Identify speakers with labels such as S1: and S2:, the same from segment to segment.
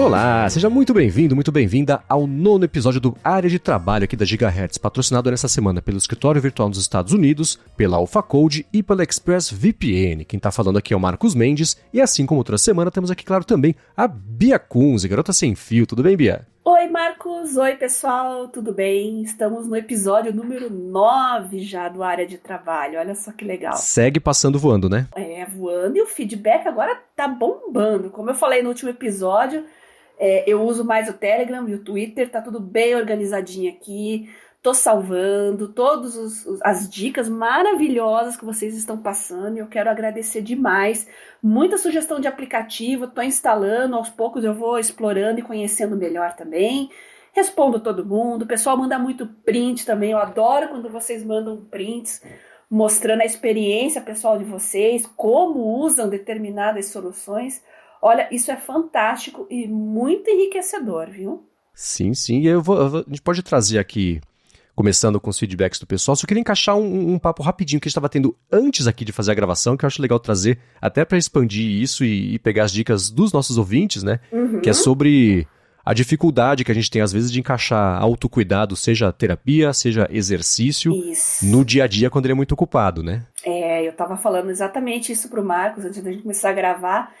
S1: Olá, seja muito bem-vindo, muito bem-vinda ao nono episódio do Área de Trabalho aqui da Gigahertz, patrocinado nessa semana pelo Escritório Virtual nos Estados Unidos, pela AlphaCode e pela ExpressVPN. Quem tá falando aqui é o Marcos Mendes, e assim como outra semana, temos aqui, claro, também a Bia Kunze, garota sem fio. Tudo bem, Bia?
S2: Oi, Marcos. Oi, pessoal. Tudo bem? Estamos no episódio número 9 já do Área de Trabalho. Olha só que legal.
S1: Segue passando voando, né?
S2: É, voando e o feedback agora tá bombando. Como eu falei no último episódio, é, eu uso mais o Telegram e o Twitter, tá tudo bem organizadinho aqui. Tô salvando todas as dicas maravilhosas que vocês estão passando e eu quero agradecer demais. Muita sugestão de aplicativo, tô instalando, aos poucos eu vou explorando e conhecendo melhor também. Respondo todo mundo, o pessoal manda muito print também, eu adoro quando vocês mandam prints mostrando a experiência pessoal de vocês, como usam determinadas soluções. Olha, isso é fantástico e muito enriquecedor, viu?
S1: Sim, sim. E eu vou, eu vou, a gente pode trazer aqui, começando com os feedbacks do pessoal. Só queria encaixar um, um papo rapidinho que a gente estava tendo antes aqui de fazer a gravação, que eu acho legal trazer, até para expandir isso e, e, pegar as dicas dos nossos ouvintes, né? Uhum. Que é sobre a dificuldade que a gente tem às vezes de encaixar autocuidado, seja terapia, seja exercício, isso. no dia a dia quando ele é muito ocupado, né?
S2: É, eu estava falando exatamente isso pro Marcos antes da gente começar a gravar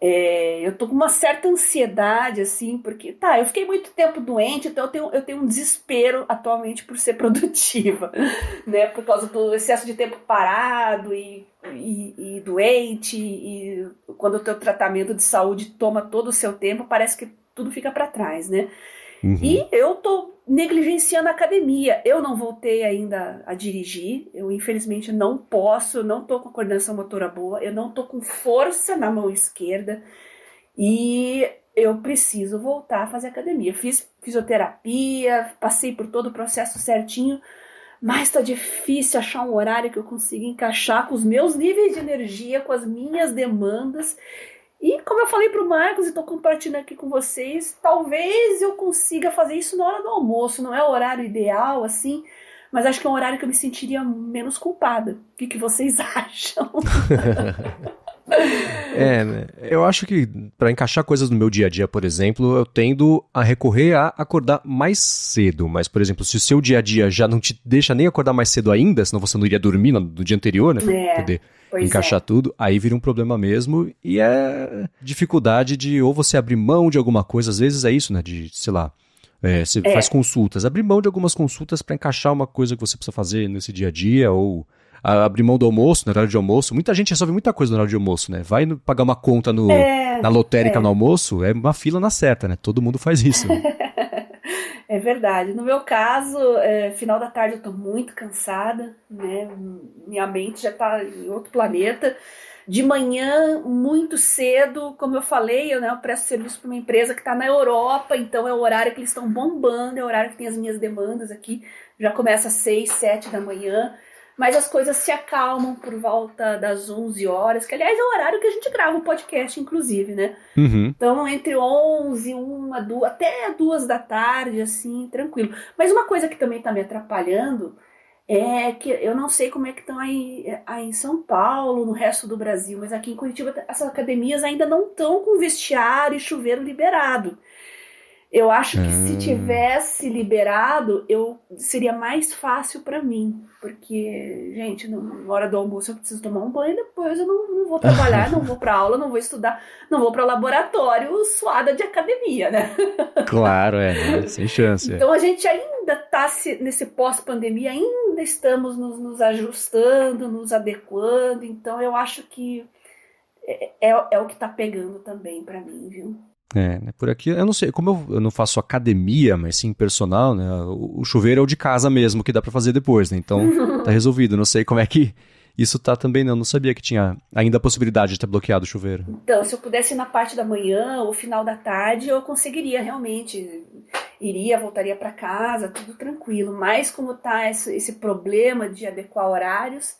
S2: é, eu tô com uma certa ansiedade, assim, porque, tá, eu fiquei muito tempo doente, então eu tenho, eu tenho um desespero atualmente por ser produtiva, né? Por causa do excesso de tempo parado e, e, e doente, e quando o teu tratamento de saúde toma todo o seu tempo, parece que tudo fica para trás, né? Uhum. E eu tô negligenciando a academia. Eu não voltei ainda a dirigir, eu infelizmente não posso, eu não tô com a coordenação motora boa, eu não tô com força na mão esquerda e eu preciso voltar a fazer academia. Fiz fisioterapia, passei por todo o processo certinho, mas tá difícil achar um horário que eu consiga encaixar com os meus níveis de energia, com as minhas demandas e como eu falei para o Marcos e estou compartilhando aqui com vocês, talvez eu consiga fazer isso na hora do almoço. Não é o horário ideal, assim, mas acho que é um horário que eu me sentiria menos culpada. O que, que vocês acham?
S1: é, né? Eu acho que para encaixar coisas no meu dia a dia, por exemplo, eu tendo a recorrer a acordar mais cedo. Mas, por exemplo, se o seu dia a dia já não te deixa nem acordar mais cedo ainda, senão você não iria dormir no, no dia anterior, né? É. Poder encaixar é. tudo, aí vira um problema mesmo e é dificuldade de ou você abrir mão de alguma coisa, às vezes é isso, né, de, sei lá, é, você é. faz consultas, abrir mão de algumas consultas para encaixar uma coisa que você precisa fazer nesse dia a dia ou abrir mão do almoço, no horário de almoço. Muita gente resolve muita coisa no horário de almoço, né? Vai pagar uma conta no, é, na lotérica é. no almoço, é uma fila na certa, né? Todo mundo faz isso. Né?
S2: É verdade. No meu caso, é, final da tarde eu tô muito cansada, né? Minha mente já tá em outro planeta. De manhã, muito cedo, como eu falei, eu, né, eu presto serviço para uma empresa que está na Europa, então é o horário que eles estão bombando, é o horário que tem as minhas demandas aqui. Já começa às 6, 7 da manhã mas as coisas se acalmam por volta das 11 horas, que aliás é o horário que a gente grava o podcast, inclusive, né? Uhum. Então, entre 11, 1, 2, até 2 da tarde, assim, tranquilo. Mas uma coisa que também tá me atrapalhando é que eu não sei como é que estão aí, aí em São Paulo, no resto do Brasil, mas aqui em Curitiba essas academias ainda não estão com vestiário e chuveiro liberado. Eu acho que se ah. tivesse liberado, eu seria mais fácil para mim, porque gente, na hora do almoço eu preciso tomar um banho, depois eu não, não vou trabalhar, não vou para aula, não vou estudar, não vou para laboratório suada de academia, né?
S1: Claro, é, né? sem chance.
S2: Então a gente ainda tá nesse pós-pandemia, ainda estamos nos, nos, ajustando, nos adequando. Então eu acho que é, é, é o que tá pegando também para mim, viu?
S1: É, né, por aqui, eu não sei, como eu, eu, não faço academia, mas sim personal, né? O, o chuveiro é o de casa mesmo, que dá para fazer depois, né? Então tá resolvido. Não sei como é que isso tá também, não. Não sabia que tinha ainda a possibilidade de ter bloqueado o chuveiro.
S2: Então, se eu pudesse ir na parte da manhã ou final da tarde, eu conseguiria realmente. Iria, voltaria para casa, tudo tranquilo. Mas como tá esse, esse problema de adequar horários,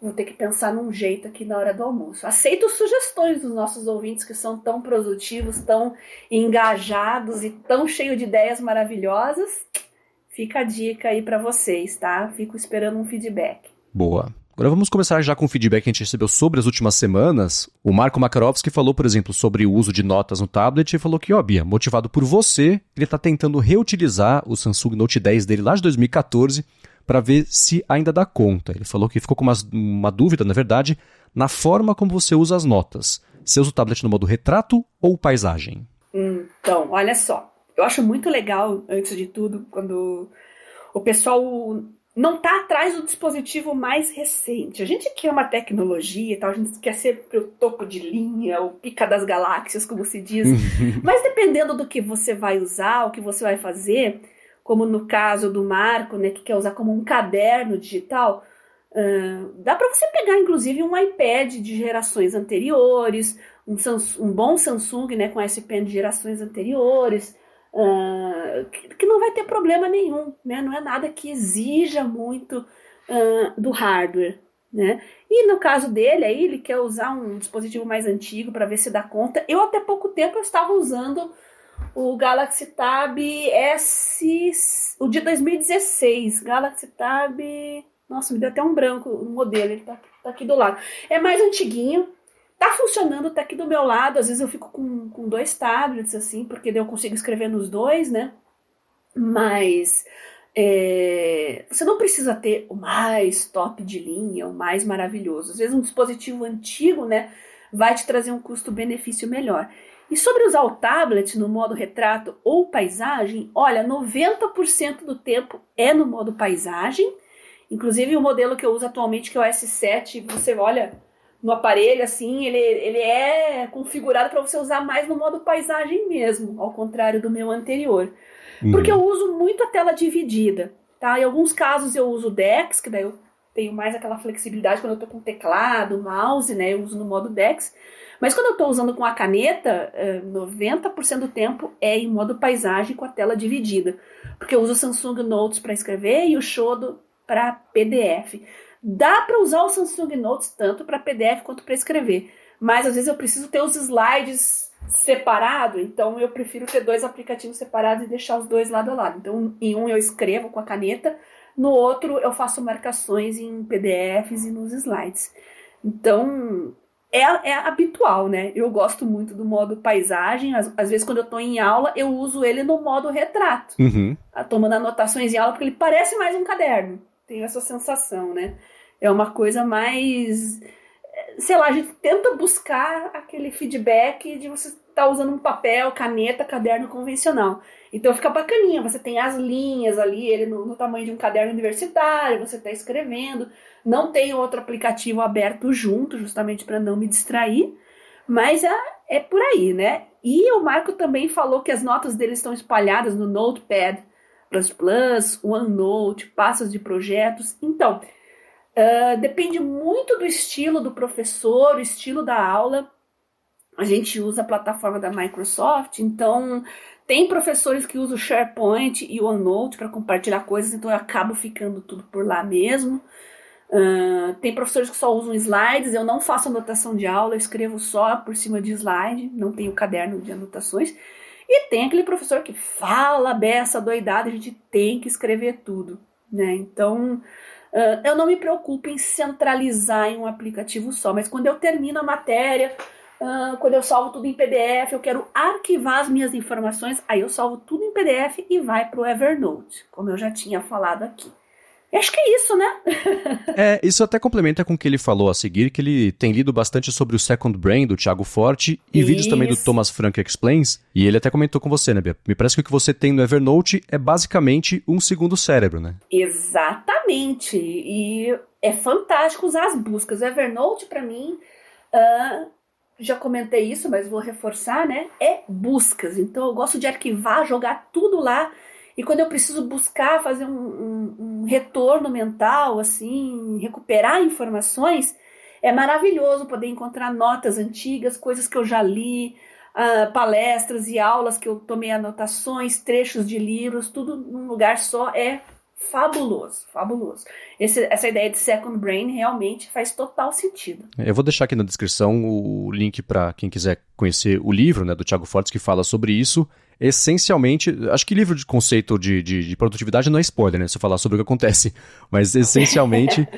S2: Vou ter que pensar num jeito aqui na hora do almoço. Aceito sugestões dos nossos ouvintes que são tão produtivos, tão engajados e tão cheios de ideias maravilhosas. Fica a dica aí para vocês, tá? Fico esperando um feedback.
S1: Boa. Agora vamos começar já com o feedback que a gente recebeu sobre as últimas semanas. O Marco Makarovski falou, por exemplo, sobre o uso de notas no tablet e falou que, ó, Bia, motivado por você, ele está tentando reutilizar o Samsung Note 10 dele lá de 2014 para ver se ainda dá conta. Ele falou que ficou com uma, uma dúvida, na verdade, na forma como você usa as notas. Você usa o tablet no modo retrato ou paisagem?
S2: Então, olha só. Eu acho muito legal, antes de tudo, quando o pessoal não está atrás do dispositivo mais recente. A gente quer uma tecnologia e tal, a gente quer ser o topo de linha, o pica das galáxias, como se diz. Mas dependendo do que você vai usar, o que você vai fazer, como no caso do Marco, né, que quer usar como um caderno digital, uh, dá para você pegar inclusive um iPad de gerações anteriores, um, Samsung, um bom Samsung né, com S Pen de gerações anteriores. Uh, que, que, não vai ter problema nenhum, né? Não é nada que exija muito uh, do hardware, né? E no caso dele, aí ele quer usar um dispositivo mais antigo para ver se dá conta. Eu até pouco tempo eu estava usando o Galaxy Tab S, o de 2016, Galaxy Tab, nossa, me deu até um branco o modelo, ele tá, tá aqui do lado. É mais antiguinho, Tá funcionando, tá aqui do meu lado. Às vezes eu fico com, com dois tablets, assim, porque eu consigo escrever nos dois, né? Mas é, você não precisa ter o mais top de linha, o mais maravilhoso. Às vezes um dispositivo antigo, né, vai te trazer um custo-benefício melhor. E sobre usar o tablet no modo retrato ou paisagem, olha, 90% do tempo é no modo paisagem. Inclusive o modelo que eu uso atualmente, que é o S7, você olha, no aparelho, assim, ele, ele é configurado para você usar mais no modo paisagem mesmo, ao contrário do meu anterior. Uhum. Porque eu uso muito a tela dividida, tá? Em alguns casos eu uso o DeX, que daí eu tenho mais aquela flexibilidade quando eu tô com teclado, mouse, né? Eu uso no modo DeX. Mas quando eu estou usando com a caneta, 90% eh, do tempo é em modo paisagem com a tela dividida. Porque eu uso o Samsung Notes para escrever e o Shodo para PDF. Dá para usar o Samsung Notes tanto para PDF quanto para escrever, mas às vezes eu preciso ter os slides separado, então eu prefiro ter dois aplicativos separados e deixar os dois lado a lado. Então, em um eu escrevo com a caneta, no outro eu faço marcações em PDFs e nos slides. Então, é, é habitual, né? Eu gosto muito do modo paisagem. Às, às vezes, quando eu estou em aula, eu uso ele no modo retrato.
S1: Uhum.
S2: Tomando anotações em aula, porque ele parece mais um caderno tenho essa sensação, né? É uma coisa mais. Sei lá, a gente tenta buscar aquele feedback de você tá usando um papel, caneta, caderno convencional. Então fica bacaninha, você tem as linhas ali, ele no, no tamanho de um caderno universitário, você está escrevendo. Não tem outro aplicativo aberto junto, justamente para não me distrair. Mas é, é por aí, né? E o Marco também falou que as notas dele estão espalhadas no Notepad OneNote, passos de projetos. Então, uh, depende muito do estilo do professor, o estilo da aula. A gente usa a plataforma da Microsoft, então tem professores que usam o SharePoint e o OneNote para compartilhar coisas, então eu acabo ficando tudo por lá mesmo. Uh, tem professores que só usam slides, eu não faço anotação de aula, eu escrevo só por cima de slide, não tenho caderno de anotações. E tem aquele professor que fala beça doidada, a gente tem que escrever tudo, né? Então, uh, eu não me preocupo em centralizar em um aplicativo só, mas quando eu termino a matéria, uh, quando eu salvo tudo em PDF, eu quero arquivar as minhas informações, aí eu salvo tudo em PDF e vai para o Evernote, como eu já tinha falado aqui. Acho que é isso, né?
S1: é, isso até complementa com o que ele falou a seguir, que ele tem lido bastante sobre o Second Brain do Thiago Forte e isso. vídeos também do Thomas Frank Explains. E ele até comentou com você, né, Bia? Me parece que o que você tem no Evernote é basicamente um segundo cérebro, né?
S2: Exatamente. E é fantástico usar as buscas. O Evernote, para mim, uh, já comentei isso, mas vou reforçar, né? É buscas. Então eu gosto de arquivar, jogar tudo lá e quando eu preciso buscar fazer um, um, um retorno mental, assim, recuperar informações, é maravilhoso poder encontrar notas antigas, coisas que eu já li, uh, palestras e aulas que eu tomei anotações, trechos de livros, tudo num lugar só é fabuloso, fabuloso. Esse, essa ideia de second brain realmente faz total sentido.
S1: Eu vou deixar aqui na descrição o link para quem quiser conhecer o livro né, do Thiago Fortes que fala sobre isso. Essencialmente, acho que livro de conceito de, de, de, produtividade não é spoiler, né? Se eu falar sobre o que acontece, mas essencialmente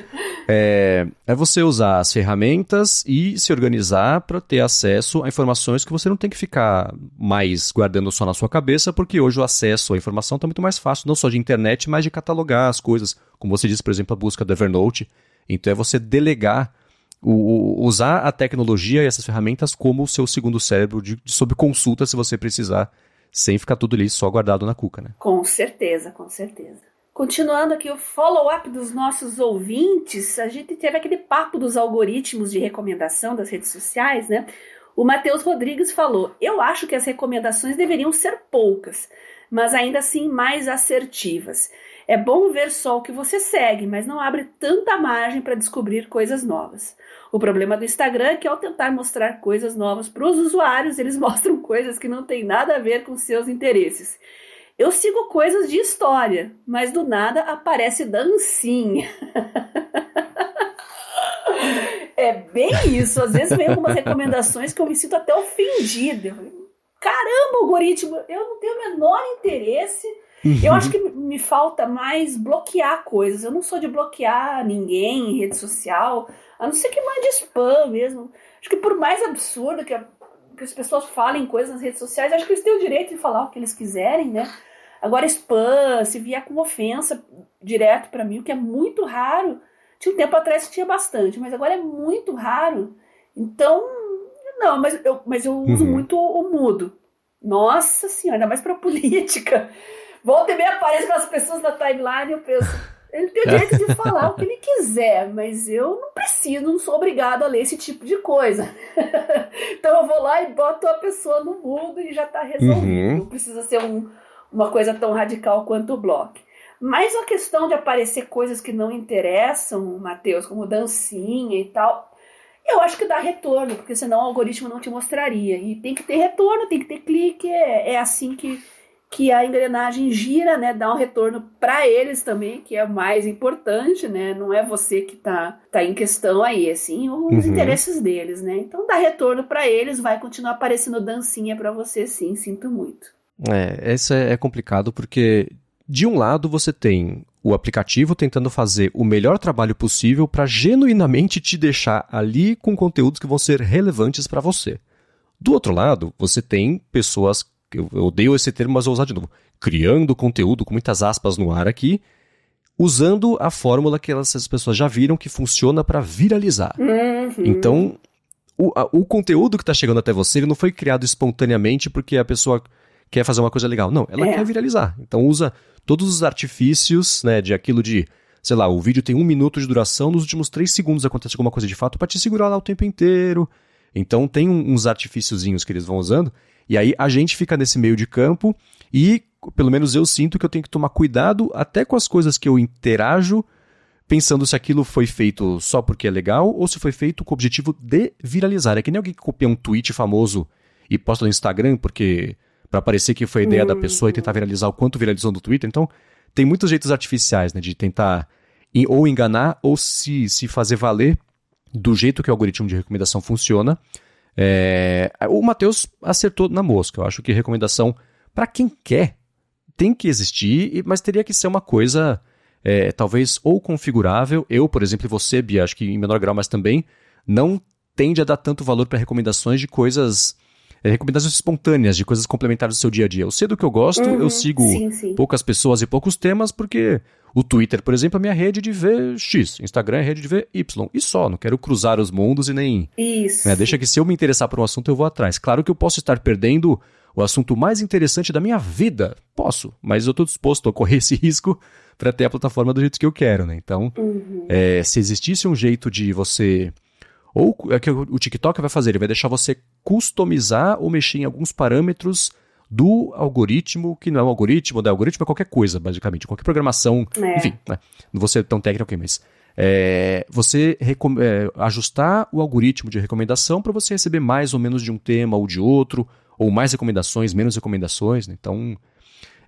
S1: é, é você usar as ferramentas e se organizar para ter acesso a informações que você não tem que ficar mais guardando só na sua cabeça, porque hoje o acesso à informação está muito mais fácil, não só de internet, mas de catalogar as coisas. Como você disse, por exemplo, a busca do Evernote. Então é você delegar o, o, usar a tecnologia e essas ferramentas como o seu segundo cérebro de, de, sob consulta se você precisar sem ficar tudo ali só guardado na cuca, né?
S2: Com certeza, com certeza. Continuando aqui o follow-up dos nossos ouvintes, a gente teve aquele papo dos algoritmos de recomendação das redes sociais, né? O Matheus Rodrigues falou: Eu acho que as recomendações deveriam ser poucas, mas ainda assim mais assertivas. É bom ver só o que você segue, mas não abre tanta margem para descobrir coisas novas. O problema do Instagram é que ao tentar mostrar coisas novas para os usuários, eles mostram coisas que não têm nada a ver com seus interesses. Eu sigo coisas de história, mas do nada aparece dancinha. é bem isso. Às vezes vem algumas recomendações que eu me sinto até ofendida. Caramba, algoritmo, eu não tenho o menor interesse Uhum. Eu acho que me falta mais bloquear coisas. Eu não sou de bloquear ninguém em rede social, a não ser que mande spam mesmo. Acho que por mais absurdo que, a, que as pessoas falem coisas nas redes sociais, acho que eles têm o direito de falar o que eles quiserem, né? Agora, spam, se vier com ofensa direto para mim, o que é muito raro. Tinha um tempo atrás que tinha bastante, mas agora é muito raro. Então, não, mas eu, mas eu uso uhum. muito o mudo. Nossa senhora, ainda mais para política. Volta e meia aparece as pessoas na timeline e eu penso, ele tem o direito de falar o que ele quiser, mas eu não preciso, não sou obrigado a ler esse tipo de coisa. então eu vou lá e boto a pessoa no mundo e já está resolvido. Uhum. Não precisa ser um, uma coisa tão radical quanto o bloco. Mas a questão de aparecer coisas que não interessam, Matheus, como dancinha e tal, eu acho que dá retorno, porque senão o algoritmo não te mostraria. E tem que ter retorno, tem que ter clique, é, é assim que que a engrenagem gira, né, dá um retorno para eles também, que é o mais importante, né? Não é você que tá, tá em questão aí, assim, os uhum. interesses deles, né? Então dá retorno para eles, vai continuar aparecendo dancinha para você, sim, sinto muito.
S1: É, isso é complicado porque de um lado você tem o aplicativo tentando fazer o melhor trabalho possível para genuinamente te deixar ali com conteúdos que vão ser relevantes para você. Do outro lado, você tem pessoas eu, odeio esse termo, mas vou usar de novo, criando conteúdo com muitas aspas no ar aqui, usando a fórmula que essas pessoas já viram que funciona para viralizar. Uhum. Então, o, a, o conteúdo que está chegando até você ele não foi criado espontaneamente porque a pessoa quer fazer uma coisa legal. Não, ela é. quer viralizar. Então usa todos os artifícios, né, de aquilo de, sei lá, o vídeo tem um minuto de duração, nos últimos três segundos acontece alguma coisa de fato para te segurar lá o tempo inteiro. Então tem uns artifíciozinhos que eles vão usando e aí a gente fica nesse meio de campo e, pelo menos eu sinto que eu tenho que tomar cuidado até com as coisas que eu interajo, pensando se aquilo foi feito só porque é legal ou se foi feito com o objetivo de viralizar. É que nem alguém que copia um tweet famoso e posta no Instagram porque para parecer que foi a ideia da pessoa e tentar viralizar o quanto viralizou no Twitter. Então, tem muitos jeitos artificiais, né, de tentar ou enganar ou se, se fazer valer do jeito que o algoritmo de recomendação funciona é, o Matheus acertou na mosca. Eu acho que recomendação para quem quer tem que existir, mas teria que ser uma coisa é, talvez ou configurável. Eu, por exemplo, e você, Bia, acho que em menor grau, mas também não tende a dar tanto valor para recomendações de coisas. É, recomendações espontâneas, de coisas complementares do seu dia a dia. Eu sei do que eu gosto, uhum, eu sigo sim, sim. poucas pessoas e poucos temas, porque o Twitter, por exemplo, é minha rede de ver X, Instagram é rede de ver Y. E só, não quero cruzar os mundos e nem.
S2: Isso.
S1: Né, deixa que se eu me interessar por um assunto, eu vou atrás. Claro que eu posso estar perdendo o assunto mais interessante da minha vida. Posso, mas eu estou disposto a correr esse risco para ter a plataforma do jeito que eu quero, né? Então, uhum. é, se existisse um jeito de você. Ou é que o TikTok vai fazer, ele vai deixar você customizar ou mexer em alguns parâmetros do algoritmo, que não é um algoritmo, da algoritmo é qualquer coisa, basicamente, qualquer programação, é. enfim, né? não vou ser tão técnico aqui, mas é, você é, ajustar o algoritmo de recomendação para você receber mais ou menos de um tema ou de outro, ou mais recomendações, menos recomendações, né? então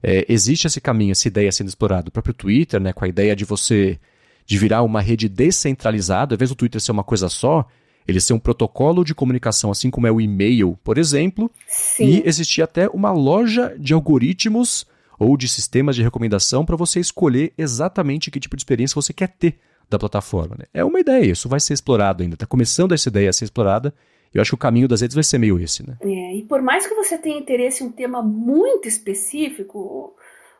S1: é, existe esse caminho, essa ideia sendo explorado, o próprio Twitter, né, com a ideia de você de virar uma rede descentralizada, ao invés do Twitter ser uma coisa só, ele ser um protocolo de comunicação, assim como é o e-mail, por exemplo. Sim. E existia até uma loja de algoritmos ou de sistemas de recomendação para você escolher exatamente que tipo de experiência você quer ter da plataforma. Né? É uma ideia, isso vai ser explorado ainda. Está começando essa ideia a ser explorada. Eu acho que o caminho das redes vai ser meio esse, né?
S2: É, e por mais que você tenha interesse em um tema muito específico,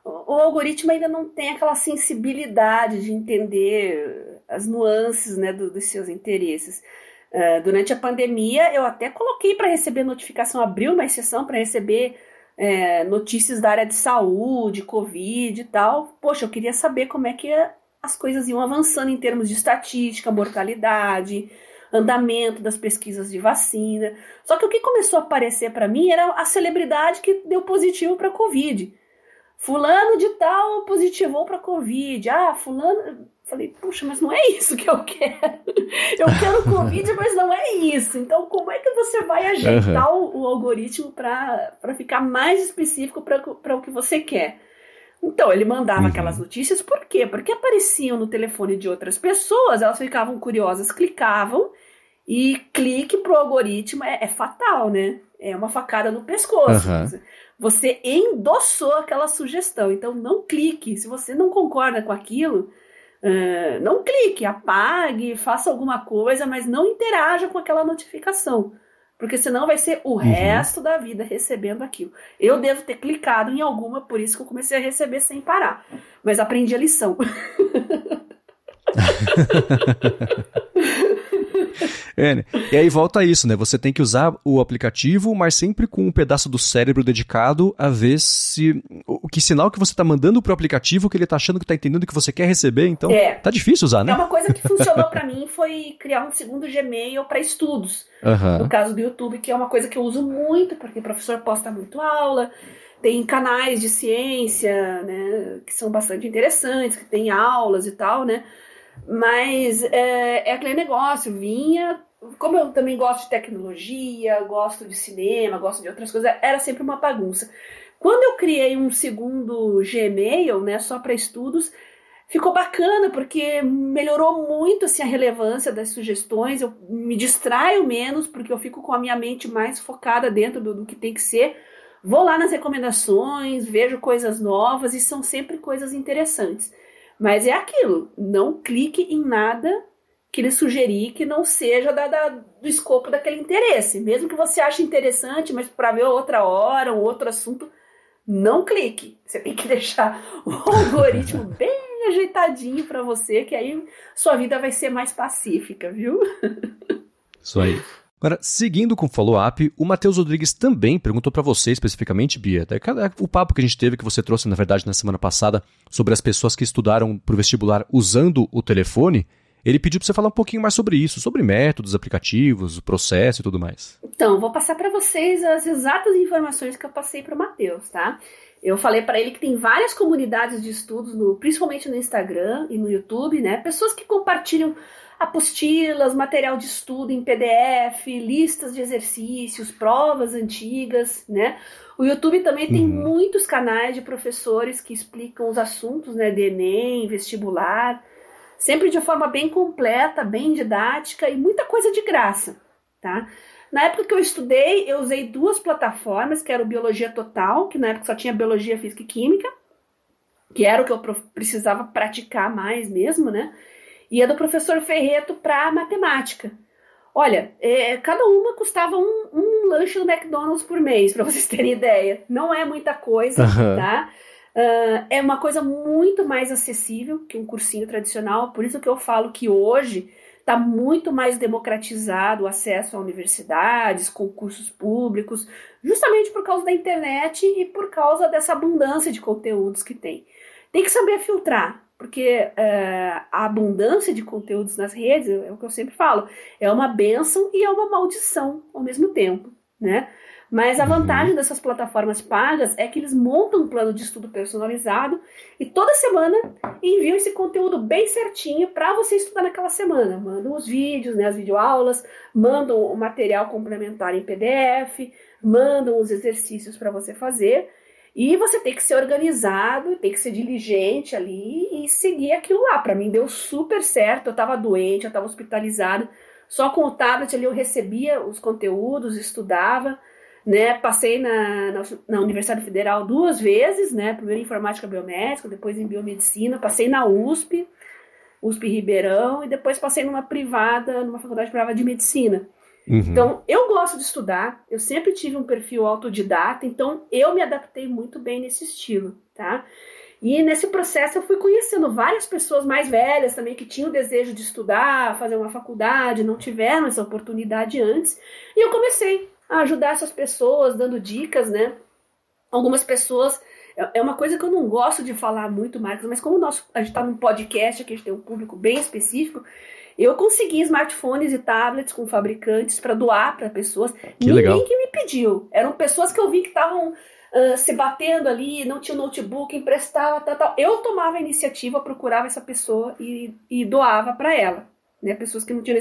S2: o, algoritmo ainda não tem aquela sensibilidade de entender as nuances né, do, dos seus interesses. Uh, durante a pandemia, eu até coloquei para receber notificação, abriu uma exceção para receber é, notícias da área de saúde, Covid e tal. Poxa, eu queria saber como é que as coisas iam avançando em termos de estatística, mortalidade, andamento das pesquisas de vacina. Só que o que começou a aparecer para mim era a celebridade que deu positivo para Covid. Fulano de tal positivou para Covid. Ah, fulano. Falei, puxa, mas não é isso que eu quero. Eu quero Covid, mas não é isso. Então, como é que você vai ajeitar uhum. o, o, algoritmo para ficar mais específico para o que você quer? Então, ele mandava uhum. aquelas notícias, por quê? Porque apareciam no telefone de outras pessoas, elas ficavam curiosas, clicavam, e clique pro algoritmo é, é fatal, né? É uma facada no pescoço. Uhum. Você endossou aquela sugestão, então não clique. Se você não concorda com aquilo, uh, não clique, apague, faça alguma coisa, mas não interaja com aquela notificação. Porque senão vai ser o uhum. resto da vida recebendo aquilo. Eu devo ter clicado em alguma, por isso que eu comecei a receber sem parar. Mas aprendi a lição.
S1: É, né? E aí volta isso, né? Você tem que usar o aplicativo, mas sempre com um pedaço do cérebro dedicado a ver se. O que sinal que você está mandando pro aplicativo que ele está achando que está entendendo que você quer receber. Então, é. tá difícil usar, né?
S2: É uma coisa que funcionou para mim foi criar um segundo Gmail para estudos. Uhum. No caso do YouTube, que é uma coisa que eu uso muito, porque o professor posta muito aula tem canais de ciência, né, que são bastante interessantes, que tem aulas e tal, né? Mas é, é aquele negócio, vinha. Como eu também gosto de tecnologia, gosto de cinema, gosto de outras coisas, era sempre uma bagunça. Quando eu criei um segundo Gmail, né, só para estudos, ficou bacana porque melhorou muito assim, a relevância das sugestões. Eu me distraio menos porque eu fico com a minha mente mais focada dentro do, do que tem que ser. Vou lá nas recomendações, vejo coisas novas e são sempre coisas interessantes. Mas é aquilo, não clique em nada que lhe sugerir que não seja da, da, do escopo daquele interesse. Mesmo que você ache interessante, mas para ver outra hora, um outro assunto, não clique. Você tem que deixar o algoritmo bem ajeitadinho para você, que aí sua vida vai ser mais pacífica, viu?
S1: Isso aí. Agora, seguindo com o follow-up, o Matheus Rodrigues também perguntou para você especificamente, Bia, o papo que a gente teve, que você trouxe, na verdade, na semana passada, sobre as pessoas que estudaram para o vestibular usando o telefone, ele pediu para você falar um pouquinho mais sobre isso, sobre métodos, aplicativos, o processo e tudo mais.
S2: Então, vou passar para vocês as exatas informações que eu passei para o Matheus, tá? Eu falei para ele que tem várias comunidades de estudos, no, principalmente no Instagram e no YouTube, né? Pessoas que compartilham apostilas, material de estudo em PDF, listas de exercícios, provas antigas, né? O YouTube também tem uhum. muitos canais de professores que explicam os assuntos, né, de Enem, vestibular, sempre de forma bem completa, bem didática e muita coisa de graça, tá? Na época que eu estudei, eu usei duas plataformas, que era o Biologia Total, que na época só tinha Biologia, Física e Química, que era o que eu precisava praticar mais mesmo, né? E a do professor Ferreto para matemática. Olha, é, cada uma custava um, um, lanche do McDonald's por mês, para vocês terem ideia. Não é muita coisa, uhum. tá? Uh, é uma coisa muito mais acessível que um cursinho tradicional, por isso que eu falo que hoje está muito mais democratizado o acesso a universidades, concursos públicos, justamente por causa da internet e por causa dessa abundância de conteúdos que tem. Tem que saber filtrar, porque é, a abundância de conteúdos nas redes, é o que eu sempre falo, é uma benção e é uma maldição ao mesmo tempo, né? Mas a uhum. vantagem dessas plataformas pagas é que eles montam um plano de estudo personalizado e toda semana enviam esse conteúdo bem certinho para você estudar naquela semana. Mandam os vídeos, né, as videoaulas, mandam o material complementar em PDF, mandam os exercícios para você fazer. E você tem que ser organizado, tem que ser diligente ali e seguir aquilo lá. Para mim deu super certo. Eu estava doente, eu estava hospitalizada. Só com o tablet ali eu recebia os conteúdos, estudava, né? Passei na, na, na, Universidade Federal duas vezes, né? Primeiro em informática biomédica, depois em biomedicina. Passei na USP, USP Ribeirão, e depois passei numa privada, numa faculdade privada de medicina. Uhum. Então, eu gosto de estudar, eu sempre tive um perfil autodidata, então eu me adaptei muito bem nesse estilo, tá? E nesse processo eu fui conhecendo várias pessoas mais velhas também que tinham o desejo de estudar, fazer uma faculdade, não tiveram essa oportunidade antes, e eu comecei a ajudar essas pessoas, dando dicas, né? Algumas pessoas. É, é uma coisa que eu não gosto de falar muito, Marcos, mas como nosso, a gente está num podcast aqui, a gente tem um público bem específico, eu consegui smartphones e tablets com fabricantes para doar para pessoas. Que Ninguém legal. que me pediu. Eram pessoas que eu vi que estavam uh, se batendo ali, não tinha notebook, emprestava, tal, tal. Eu tomava a iniciativa, procurava essa pessoa e, e doava para ela. Né? Pessoas que não tinham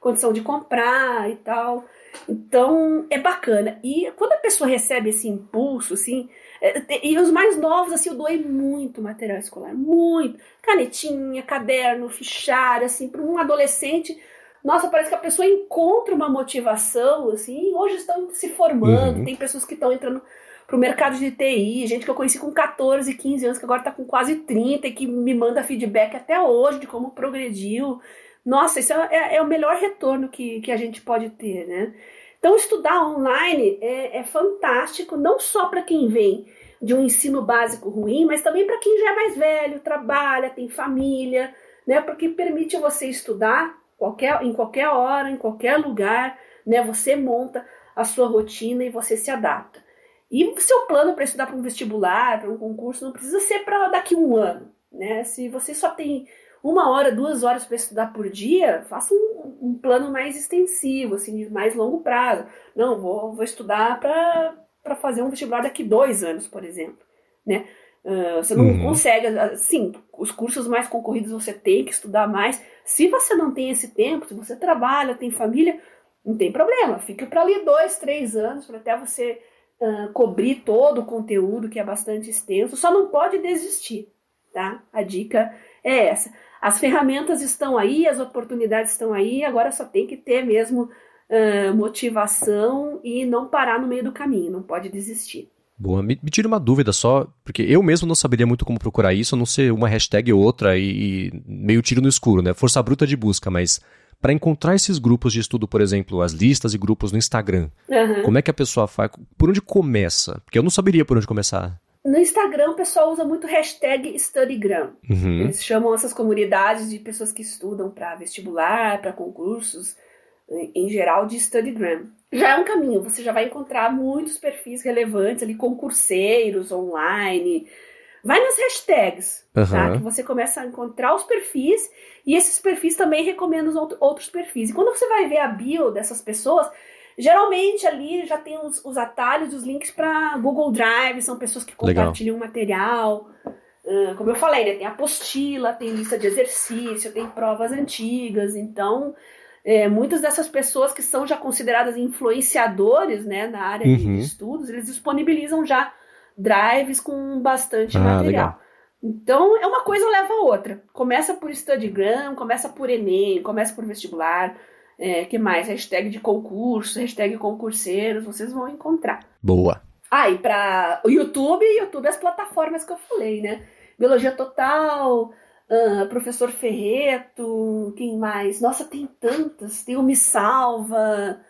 S2: condição de comprar e tal. Então, é bacana. E quando a pessoa recebe esse impulso, assim, é, e os mais novos, assim, eu doei muito material escolar, muito. Canetinha, caderno, fichário, assim, para um adolescente. Nossa, parece que a pessoa encontra uma motivação, assim, hoje estão se formando, uhum. tem pessoas que estão entrando para o mercado de TI, gente que eu conheci com 14, 15 anos, que agora está com quase 30 e que me manda feedback até hoje de como progrediu. Nossa, isso é, é, é, o melhor retorno que, que a gente pode ter, né? Então, estudar online é, é fantástico, não só para quem vem de um ensino básico ruim, mas também para quem já é mais velho, trabalha, tem família, né? Porque permite você estudar qualquer, em qualquer hora, em qualquer lugar, né? Você monta a sua rotina e você se adapta. E o seu plano para estudar para um vestibular, para um concurso, não precisa ser para daqui a um ano, né? Se você só tem uma hora, duas horas para estudar por dia, faça um, um, plano mais extensivo, assim, de mais longo prazo. Não, vou, vou estudar para fazer um vestibular daqui dois anos, por exemplo, né? Uh, você não uhum. consegue, sim, os cursos mais concorridos você tem que estudar mais. Se você não tem esse tempo, se você trabalha, tem família, não tem problema. Fica para ali dois, três anos para até você uh, cobrir todo o conteúdo que é bastante extenso. Só não pode desistir, tá? A dica é essa. As ferramentas estão aí, as oportunidades estão aí, agora só tem que ter mesmo uh, motivação e não parar no meio do caminho, não pode desistir.
S1: Boa, me, me tira uma dúvida só, porque eu mesmo não saberia muito como procurar isso, a não ser uma hashtag ou outra e, e meio tiro no escuro, né? Força bruta de busca, mas para encontrar esses grupos de estudo, por exemplo, as listas e grupos no Instagram, uhum. como é que a pessoa faz? Por onde começa? Porque eu não saberia por onde começar.
S2: No Instagram, o pessoal usa muito hashtag StudyGram. Uhum. Eles chamam essas comunidades de pessoas que estudam para vestibular, para concursos, em geral, de StudyGram. Já é um caminho, você já vai encontrar muitos perfis relevantes ali, concurseiros online. Vai nas hashtags, uhum. tá? Que você começa a encontrar os perfis e esses perfis também recomendam outros perfis. E quando você vai ver a bio dessas pessoas, Geralmente ali já tem os, os atalhos, os links para Google Drive, são pessoas que compartilham Legal. material. Uh, como eu falei, né, tem apostila, tem lista de exercício, tem provas antigas. Então, é, muitas dessas pessoas que são já consideradas influenciadores né, na área uhum. de estudos, eles disponibilizam já drives com bastante ah, material. Legal. Então, é uma coisa leva a outra. Começa por StudyGram, começa por Enem, começa por vestibular. É, que mais? Hashtag de concurso, hashtag concurseiros, vocês vão encontrar.
S1: Boa.
S2: Ah, e para o YouTube, YouTube as plataformas que eu falei, né? Biologia Total, uh, Professor Ferreto, quem mais? Nossa, tem tantas. Tem o Me Salva.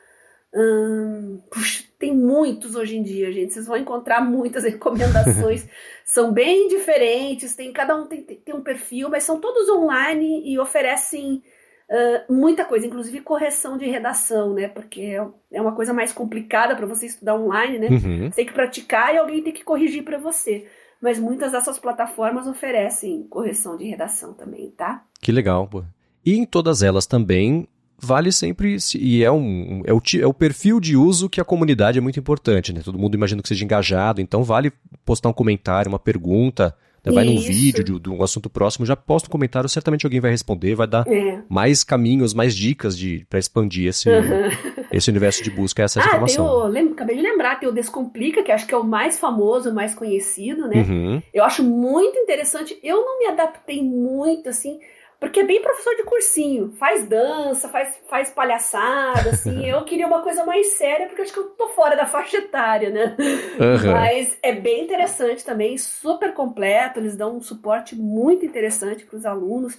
S2: Hum, puxa, tem muitos hoje em dia, gente. Vocês vão encontrar muitas recomendações. são bem diferentes. Tem cada um tem, tem um perfil, mas são todos online e oferecem uh, muita coisa, inclusive correção de redação, né? Porque é uma coisa mais complicada para você estudar online, né? Uhum. Você tem que praticar e alguém tem que corrigir para você. Mas muitas dessas plataformas oferecem correção de redação também, tá?
S1: Que legal, pô. E em todas elas também vale sempre e é um é o, é o perfil de uso que a comunidade é muito importante, né? Todo mundo imagina que seja engajado, então vale postar um comentário, uma pergunta, né? Vai num vídeo de, de, um assunto próximo, já posta um comentário, certamente alguém vai responder, vai dar é. mais caminhos, mais dicas de para expandir esse, uhum. esse universo de busca, essa
S2: ah,
S1: informação.
S2: Tem o, acabei de lembrar, tem o Descomplica, que acho que é o mais famoso, o mais conhecido, né? Uhum. Eu acho muito interessante. Eu não me adaptei muito, assim, porque é bem professor de cursinho, faz dança, faz, faz palhaçada, assim. eu queria uma coisa mais séria, porque acho que eu tô fora da faixa etária, né? Uhum. Mas é bem interessante também, super completo, eles dão um suporte muito interessante para os alunos.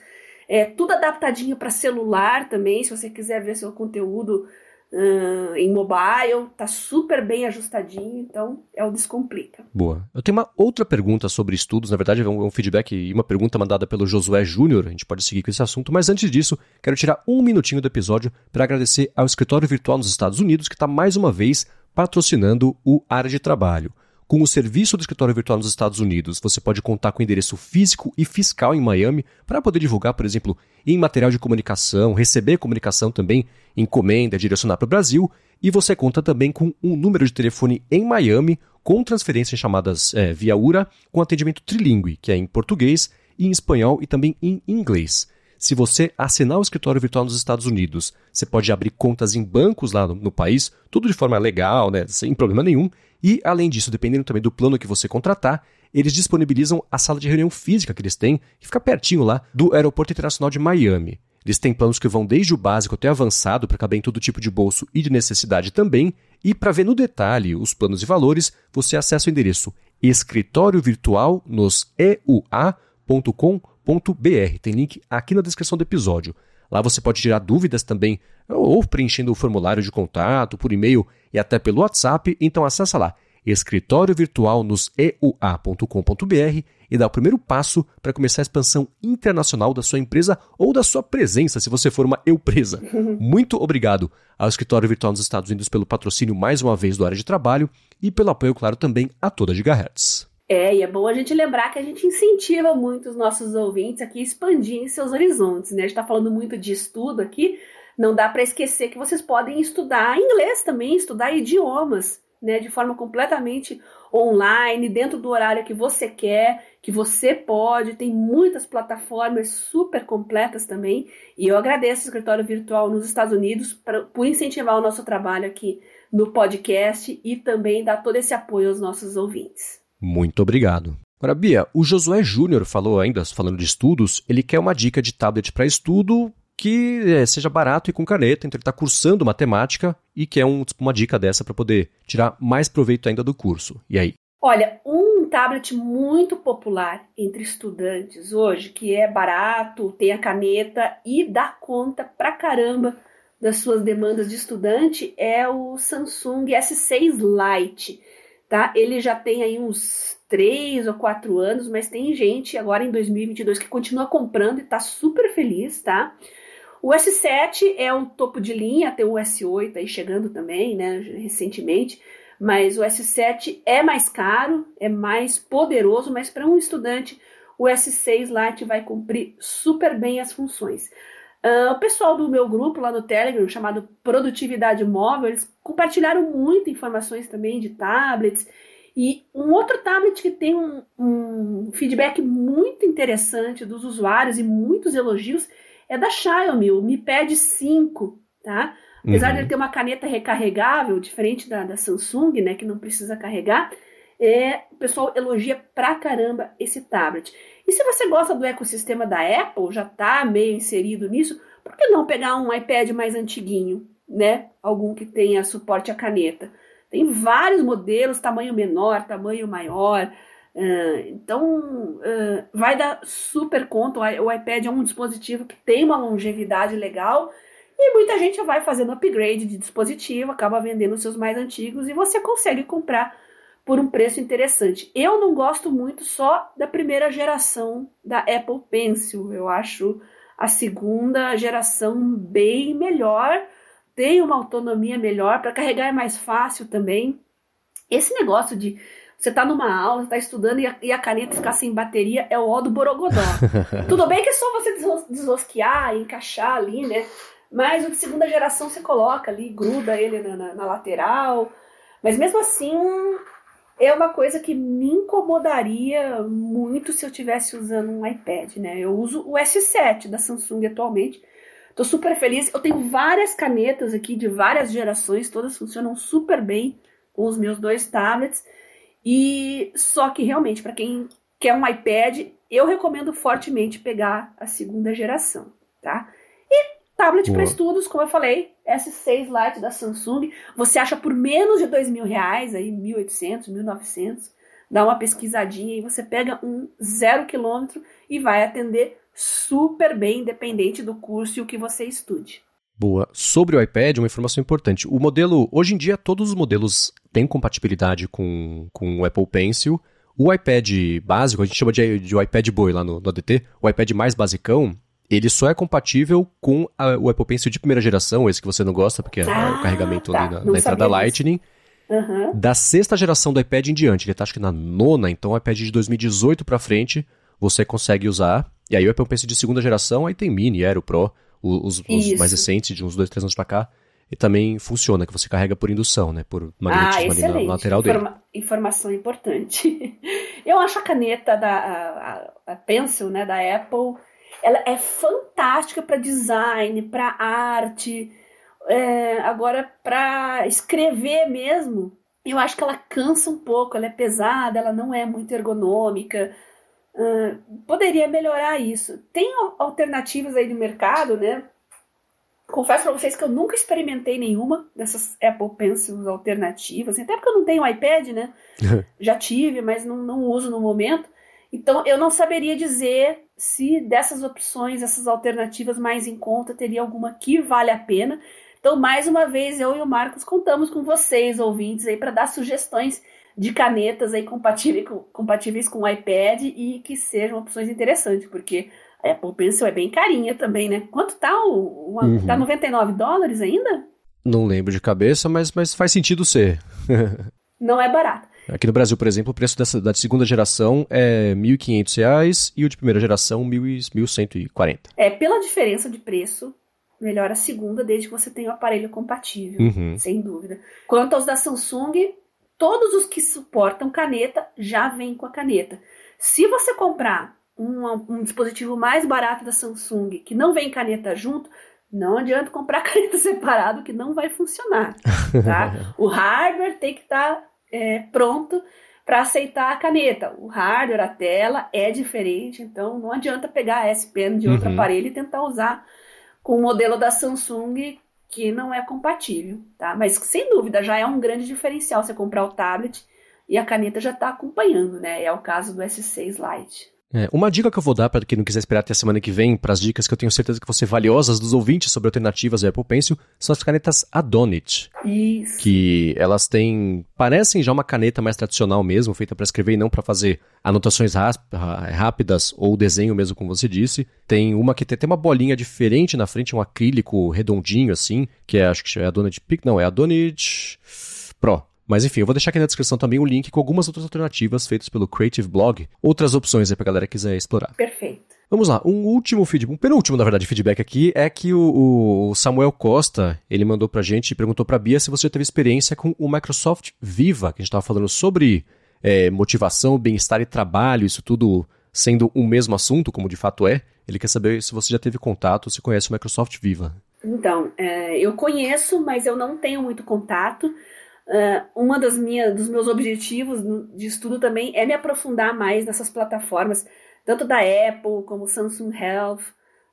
S2: É tudo adaptadinho para celular também, se você quiser ver seu conteúdo Uh, em mobile, tá super bem ajustadinho, então é o Descomplica.
S1: Boa. Eu tenho uma outra pergunta sobre estudos, na verdade é um, é um feedback e uma pergunta mandada pelo Josué Júnior, a gente pode seguir com esse assunto, mas antes disso, quero tirar um minutinho do episódio para agradecer ao escritório virtual nos Estados Unidos, que está mais uma vez patrocinando o Área de Trabalho. Com o serviço do escritório virtual nos Estados Unidos, você pode contar com endereço físico e fiscal em Miami para poder divulgar, por exemplo, em material de comunicação, receber comunicação também, encomenda, direcionar para o Brasil. E você conta também com um número de telefone em Miami com transferências chamadas é, via URA, com atendimento trilingue, que é em português, em espanhol e também em inglês. Se você assinar o escritório virtual nos Estados Unidos, você pode abrir contas em bancos lá no, no país, tudo de forma legal, né, sem problema nenhum. E, além disso, dependendo também do plano que você contratar, eles disponibilizam a sala de reunião física que eles têm, que fica pertinho lá do Aeroporto Internacional de Miami. Eles têm planos que vão desde o básico até avançado para caber em todo tipo de bolso e de necessidade também. E para ver no detalhe os planos e valores, você acessa o endereço escritório virtual nos eua.com.br. Tem link aqui na descrição do episódio. Lá você pode tirar dúvidas também, ou preenchendo o formulário de contato, por e-mail e até pelo WhatsApp. Então acessa lá, escritório virtual nos eua.com.br e dá o primeiro passo para começar a expansão internacional da sua empresa ou da sua presença, se você for uma empresa. Muito obrigado ao Escritório Virtual nos Estados Unidos pelo patrocínio mais uma vez do área de trabalho e pelo apoio, claro, também a toda Gigahertz.
S2: É, e é bom a gente lembrar que a gente incentiva muito os nossos ouvintes aqui a expandirem seus horizontes, né? A gente está falando muito de estudo aqui, não dá para esquecer que vocês podem estudar inglês também, estudar idiomas, né? De forma completamente online, dentro do horário que você quer, que você pode. Tem muitas plataformas super completas também. E eu agradeço o escritório virtual nos Estados Unidos pra, por incentivar o nosso trabalho aqui no podcast e também dar todo esse apoio aos nossos ouvintes.
S1: Muito obrigado. Agora, Bia, o Josué Júnior falou ainda, falando de estudos, ele quer uma dica de tablet para estudo que é, seja barato e com caneta, então ele está cursando matemática e quer um, tipo, uma dica dessa para poder tirar mais proveito ainda do curso. E aí?
S2: Olha, um tablet muito popular entre estudantes hoje, que é barato, tem a caneta e dá conta pra caramba das suas demandas de estudante, é o Samsung S6 Lite tá? Ele já tem aí uns três ou quatro anos, mas tem gente agora em 2022 que continua comprando e tá super feliz, tá? O S7 é o topo de linha, tem o S8 aí chegando também, né, recentemente, mas o S7 é mais caro, é mais poderoso, mas para um estudante o S6 Lite vai cumprir super bem as funções. Uh, o pessoal do meu grupo lá no Telegram, chamado Produtividade Móvel, eles compartilharam muito informações também de tablets. E um outro tablet que tem um, um feedback muito interessante dos usuários e muitos elogios é da Xiaomi, o Mi Pad 5, tá? Apesar uhum. de ele ter uma caneta recarregável, diferente da, da Samsung, né, que não precisa carregar, é, o pessoal elogia pra caramba esse tablet. E se você gosta do ecossistema da Apple, já está meio inserido nisso, por que não pegar um iPad mais antiguinho, né? Algum que tenha suporte à caneta. Tem vários modelos, tamanho menor, tamanho maior. Uh, então, uh, vai dar super conta. O iPad é um dispositivo que tem uma longevidade legal e muita gente vai fazendo upgrade de dispositivo, acaba vendendo os seus mais antigos e você consegue comprar por um preço interessante. Eu não gosto muito só da primeira geração da Apple Pencil. Eu acho a segunda geração bem melhor, tem uma autonomia melhor, para carregar é mais fácil também. Esse negócio de você tá numa aula, tá estudando e a, e a, caneta ficar sem bateria é o ó do Borogodó. Tudo bem que é só você desrosquear, encaixar ali, né? Mas o de segunda geração você coloca ali, gruda ele na, na, na lateral. Mas mesmo assim, é uma coisa que me incomodaria muito se eu tivesse usando um iPad, né? Eu uso o S7 da Samsung atualmente. Tô super feliz. Eu tenho várias canetas aqui de várias gerações, todas funcionam super bem com os meus dois tablets. E só que realmente para quem quer um iPad, eu recomendo fortemente pegar a segunda geração, tá? Tablet para estudos, como eu falei, S6 Lite da Samsung, você acha por menos de dois mil reais, aí 1.800, 1.900, dá uma pesquisadinha e você pega um zero quilômetro e vai atender super bem, independente do curso e o que você estude.
S1: Boa. Sobre o iPad, uma informação importante. O modelo, hoje em dia, todos os modelos têm compatibilidade com, com o Apple Pencil. O iPad básico, a gente chama de, de iPad Boy lá no, no ADT, o iPad mais basicão, ele só é compatível com a, o Apple Pencil de primeira geração, esse que você não gosta, porque ah, é o ah, carregamento tá. ali na, na entrada Lightning. Uhum. Da sexta geração do iPad em diante, ele tá acho que na nona, então o iPad de 2018 para frente você consegue usar. E aí o Apple Pencil de segunda geração, aí tem Mini, Aero Pro, os, os mais recentes, de uns dois, três anos para cá, e também funciona, que você carrega por indução, né? Por magnetismo ah, ali na lateral Informa dele.
S2: Informação importante. Eu acho a caneta da a, a Pencil, né, da Apple, ela é fantástica para design, para arte, é, agora para escrever mesmo. Eu acho que ela cansa um pouco, ela é pesada, ela não é muito ergonômica. Uh, poderia melhorar isso. Tem alternativas aí no mercado, né? Confesso para vocês que eu nunca experimentei nenhuma dessas Apple Pencils alternativas, até porque eu não tenho iPad, né? Já tive, mas não, não uso no momento. Então eu não saberia dizer se dessas opções, essas alternativas mais em conta, teria alguma que vale a pena. Então, mais uma vez, eu e o Marcos contamos com vocês, ouvintes, aí, para dar sugestões de canetas aí compatíveis com, compatíveis com o iPad e que sejam opções interessantes, porque a Apple Pencil é bem carinha também, né? Quanto tá o. o uhum. Tá 99 dólares ainda?
S1: Não lembro de cabeça, mas, mas faz sentido ser.
S2: Não é barato.
S1: Aqui no Brasil, por exemplo, o preço dessa, da segunda geração é R$ 1.500 e o de primeira geração R$ 1.140.
S2: É, pela diferença de preço, melhor a segunda, desde que você tenha o aparelho compatível, uhum. sem dúvida. Quanto aos da Samsung, todos os que suportam caneta já vêm com a caneta. Se você comprar um, um dispositivo mais barato da Samsung que não vem caneta junto, não adianta comprar caneta separado que não vai funcionar. Tá? o hardware tem que estar tá, é, pronto para aceitar a caneta. O hardware, a tela é diferente, então não adianta pegar a S Pen de outro uhum. aparelho e tentar usar com o modelo da Samsung que não é compatível, tá? Mas sem dúvida já é um grande diferencial você comprar o tablet e a caneta já está acompanhando, né? É o caso do S6 Lite.
S1: É, uma dica que eu vou dar para quem não quiser esperar até a semana que vem, para as dicas que eu tenho certeza que vão ser valiosas dos ouvintes sobre alternativas do Apple Pencil, são as canetas Adonit.
S2: Isso.
S1: Que elas têm. parecem já uma caneta mais tradicional mesmo, feita para escrever e não para fazer anotações rápidas ou desenho mesmo, como você disse. Tem uma que tem, tem uma bolinha diferente na frente, um acrílico redondinho assim, que é, acho que é a Donit Pic, não, é a Donit Pro. Mas enfim, eu vou deixar aqui na descrição também o um link com algumas outras alternativas feitas pelo Creative Blog, outras opções aí pra galera que quiser explorar.
S2: Perfeito.
S1: Vamos lá, um último feedback, um penúltimo, na verdade, feedback aqui é que o, o Samuel Costa, ele mandou pra gente e perguntou pra Bia se você já teve experiência com o Microsoft Viva, que a gente tava falando sobre é, motivação, bem-estar e trabalho, isso tudo sendo o mesmo assunto, como de fato é. Ele quer saber se você já teve contato, se conhece o Microsoft Viva.
S2: Então, é, eu conheço, mas eu não tenho muito contato. Uh, uma das minhas, dos meus objetivos de estudo também é me aprofundar mais nessas plataformas, tanto da Apple como Samsung Health,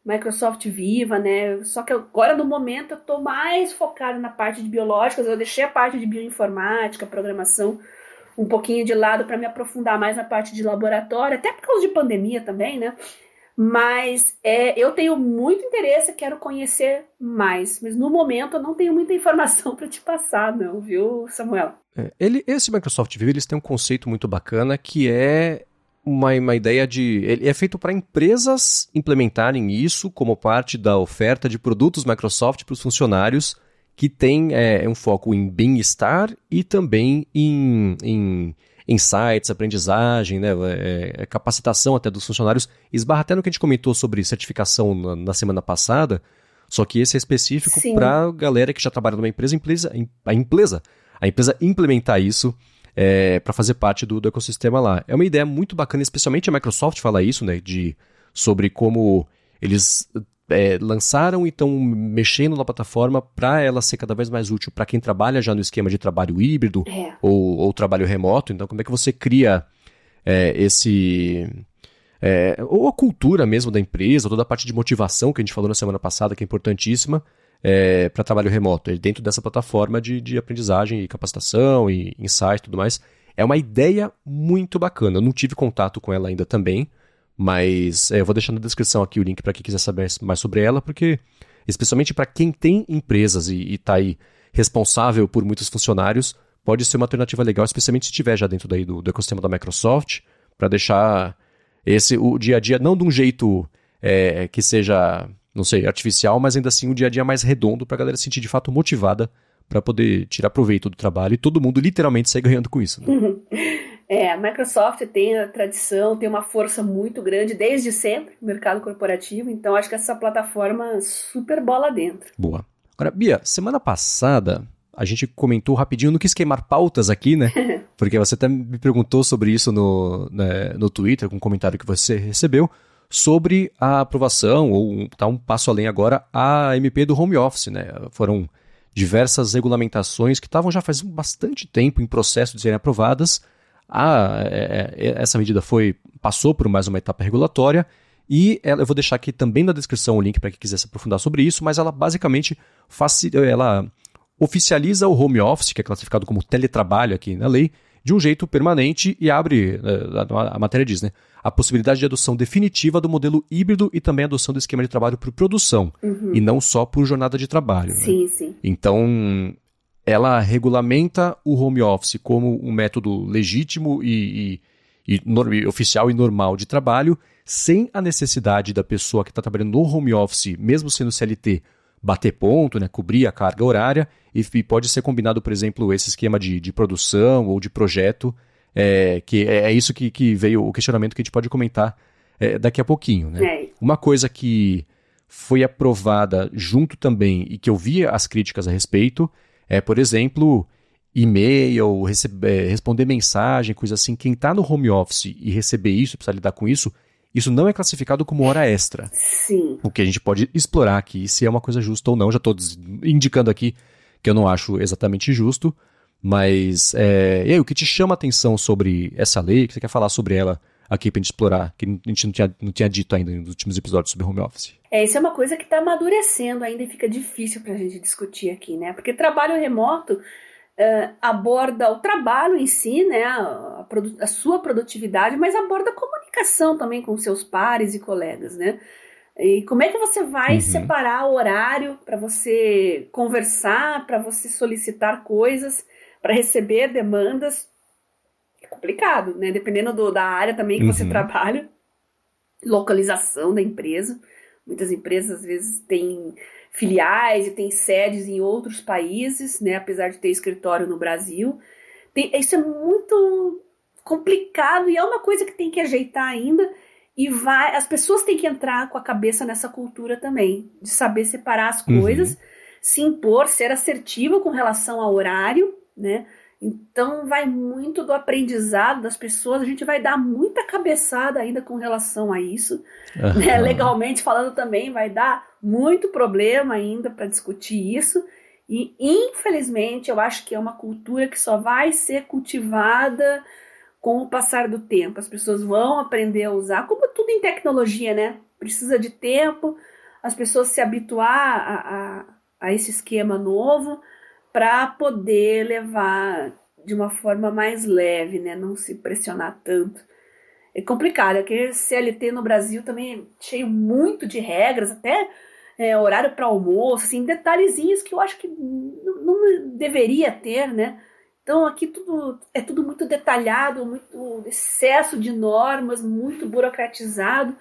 S2: Microsoft Viva, né? Só que agora no momento eu estou mais focado na parte de biológicas, eu deixei a parte de bioinformática, programação um pouquinho de lado para me aprofundar mais na parte de laboratório, até por causa de pandemia também, né? Mas é, eu tenho muito interesse, quero conhecer mais. Mas no momento eu não tenho muita informação para te passar, não, viu, Samuel?
S1: É, ele, esse Microsoft Vive eles têm um conceito muito bacana que é uma, uma ideia de. Ele é feito para empresas implementarem isso como parte da oferta de produtos Microsoft para os funcionários que tem é, um foco em bem-estar e também em, em insights, aprendizagem, né, é, é, capacitação até dos funcionários, esbarra até no que a gente comentou sobre certificação na, na semana passada, só que esse é específico para galera que já trabalha numa empresa, empresa, a empresa, a empresa implementar isso é, para fazer parte do, do, ecossistema lá. É uma ideia muito bacana, especialmente a Microsoft fala isso, né, de sobre como eles é, lançaram e estão mexendo na plataforma para ela ser cada vez mais útil para quem trabalha já no esquema de trabalho híbrido
S2: é.
S1: ou, ou, trabalho remoto. Então, como é que você cria é, esse é, ou a cultura mesmo da empresa, toda a parte de motivação que a gente falou na semana passada, que é importantíssima, é, para trabalho remoto, é dentro dessa plataforma de, de aprendizagem e capacitação e insight e tudo mais. É uma ideia muito bacana. Eu não tive contato com ela ainda também, mas é, eu vou deixar na descrição aqui o link para quem quiser saber mais sobre ela, porque especialmente para quem tem empresas e está aí responsável por muitos funcionários, pode ser uma alternativa legal, especialmente se estiver já dentro daí do, do ecossistema da Microsoft, para deixar esse o dia a dia não de um jeito é, que seja, não sei, artificial, mas ainda assim um dia a dia mais redondo para a galera se sentir de fato motivada para poder tirar proveito do trabalho e todo mundo literalmente sair ganhando com isso. Né?
S2: É, a Microsoft tem a tradição, tem uma força muito grande desde sempre no mercado corporativo, então acho que essa plataforma super bola dentro.
S1: Boa. Agora, Bia, semana passada a gente comentou rapidinho, não quis queimar pautas aqui, né? Porque você até me perguntou sobre isso no, né, no Twitter, com um comentário que você recebeu, sobre a aprovação, ou tá um passo além agora, a MP do home office, né? Foram diversas regulamentações que estavam já faz bastante tempo em processo de serem aprovadas. A, é, é, essa medida foi passou por mais uma etapa regulatória e ela, eu vou deixar aqui também na descrição o link para quem quiser se aprofundar sobre isso, mas ela basicamente ela oficializa o home office, que é classificado como teletrabalho aqui na lei, de um jeito permanente e abre, é, a, matéria diz, né, a possibilidade de adoção definitiva do modelo híbrido e também a adoção do esquema de trabalho por produção, uhum. e não só por jornada de trabalho.
S2: Sim,
S1: né?
S2: sim.
S1: Então, ela regulamenta o home office como um método legítimo e, e, e, oficial e normal de trabalho, sem a necessidade da pessoa que está trabalhando no home office, mesmo sendo CLT, bater ponto, né, cobrir a carga horária, e, e pode ser combinado, por exemplo, esse esquema de, de produção ou de projeto, é, que é, é isso que, que, veio o questionamento que a gente pode comentar é, daqui a pouquinho. Né?
S2: É.
S1: Uma coisa que foi aprovada junto também e que eu via as críticas a respeito é, por exemplo, e-mail, receber, responder mensagem, coisa assim. Quem está no home office e receber isso, precisa lidar com isso, isso não é classificado como hora extra.
S2: Sim.
S1: O que a gente pode explorar aqui, se é uma coisa justa ou não. Já estou indicando aqui que eu não acho exatamente justo. Mas, é, e aí, o que te chama a atenção sobre essa lei, que você quer falar sobre ela aqui para gente explorar, que a gente não tinha, não tinha dito ainda nos últimos episódios sobre home office?
S2: É, isso é uma coisa que está amadurecendo ainda e fica difícil para a gente discutir aqui, né? Porque trabalho remoto uh, aborda o trabalho em si, né? A, a, sua produtividade, mas aborda a comunicação também com seus pares e colegas, né? E como é que você vai uhum. separar o horário para você conversar, para você solicitar coisas, para receber demandas? É complicado, né? Dependendo do, da área também que uhum. você trabalha, localização da empresa. Muitas empresas às vezes têm filiais e têm sedes em outros países, né? Apesar de ter escritório no Brasil. Tem, isso é muito complicado e é uma coisa que tem que ajeitar ainda. E vai, as pessoas têm que entrar com a cabeça nessa cultura também, de saber separar as uhum. coisas, uhum. se impor, ser assertivo com relação ao horário, né? Então vai muito do aprendizado das pessoas, a gente vai dar muita cabeçada ainda com relação a isso. Uhum. Né? Legalmente falando também, vai dar muito problema ainda para discutir isso. E infelizmente eu acho que é uma cultura que só vai ser cultivada com o passar do tempo. As pessoas vão aprender a usar, como tudo em tecnologia, né? Precisa de tempo, as pessoas se habituar a, a, a esse esquema novo para poder levar de uma forma mais leve, né? Não se pressionar tanto. É complicado, aquele CLT no Brasil também é cheio muito de regras, até é, horário para almoço, assim, detalhezinhos que eu acho que não, não, deveria ter, né? Então aqui tudo é tudo muito detalhado, muito excesso de normas, muito burocratizado.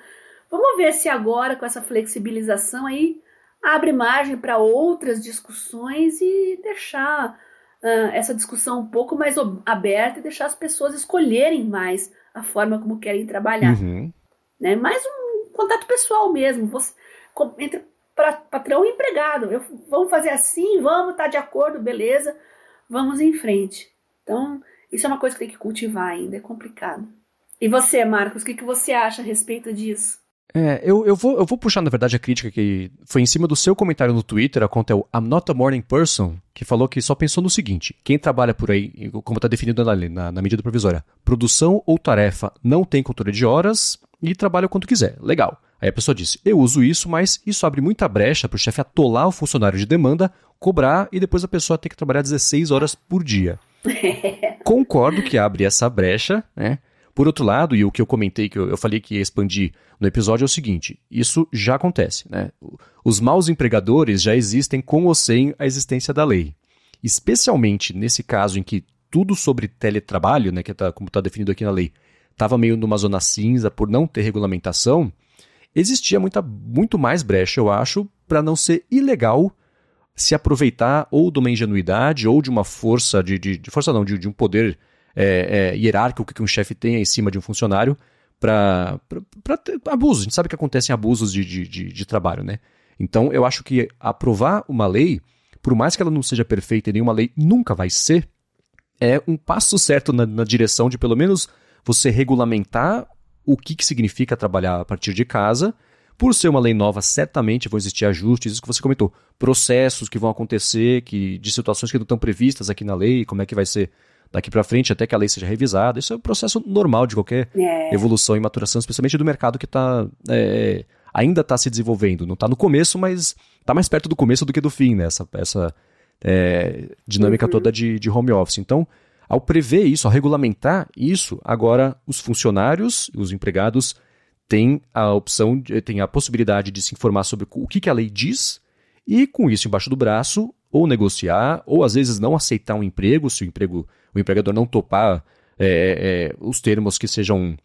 S2: Vamos ver se agora com essa flexibilização aí abre margem para outras discussões e deixar uh, essa discussão um pouco mais aberta e deixar as pessoas escolherem mais a forma como querem trabalhar. Uhum. Né? Mais um contato pessoal mesmo, você, entre pra, patrão e empregado. Eu, vamos fazer assim, vamos, estar tá de acordo, beleza, vamos em frente. Então, isso é uma coisa que tem que cultivar ainda, é complicado. E você, Marcos, o que, que você acha a respeito disso?
S1: É, eu, eu, vou, eu vou puxar, na verdade, a crítica que foi em cima do seu comentário no Twitter, a conta é o I'm Not a Morning Person, que falou que só pensou no seguinte: quem trabalha por aí, como está definido na, na, na medida provisória, produção ou tarefa não tem controle de horas e trabalha quanto quiser. Legal. Aí a pessoa disse: Eu uso isso, mas isso abre muita brecha para o chefe atolar o funcionário de demanda, cobrar e depois a pessoa ter que trabalhar 16 horas por dia. Concordo que abre essa brecha, né? Por outro lado, e o que eu comentei, que eu, eu falei que ia expandir no episódio, é o seguinte: isso já acontece. Né? Os maus empregadores já existem com ou sem a existência da lei. Especialmente nesse caso em que tudo sobre teletrabalho, né, que tá, como está definido aqui na lei, estava meio numa zona cinza por não ter regulamentação, existia muita, muito mais brecha, eu acho, para não ser ilegal se aproveitar ou de uma ingenuidade ou de uma força, de, de, de força não, de, de um poder é, é, hierárquico que um chefe tenha em cima de um funcionário para abusos. A gente sabe que acontecem abusos de, de, de, de, trabalho, né? Então, eu acho que aprovar uma lei, por mais que ela não seja perfeita e nenhuma lei nunca vai ser, é um passo certo na, na direção de pelo menos você regulamentar o que, que significa trabalhar a partir de casa. Por ser uma lei nova, certamente vão existir ajustes, isso que você comentou, processos que vão acontecer, que de situações que não estão previstas aqui na lei, como é que vai ser daqui para frente até que a lei seja revisada. Isso é um processo normal de qualquer é. evolução e maturação, especialmente do mercado que tá, é, ainda está se desenvolvendo. Não está no começo, mas está mais perto do começo do que do fim, né? Essa, essa é, dinâmica uhum. toda de, de home office. Então, ao prever isso, ao regulamentar isso, agora os funcionários, os empregados, têm a opção, têm a possibilidade de se informar sobre o que, que a lei diz e, com isso embaixo do braço, ou negociar, ou às vezes não aceitar um emprego, se o emprego o empregador não topar é, é, é, os termos que sejam.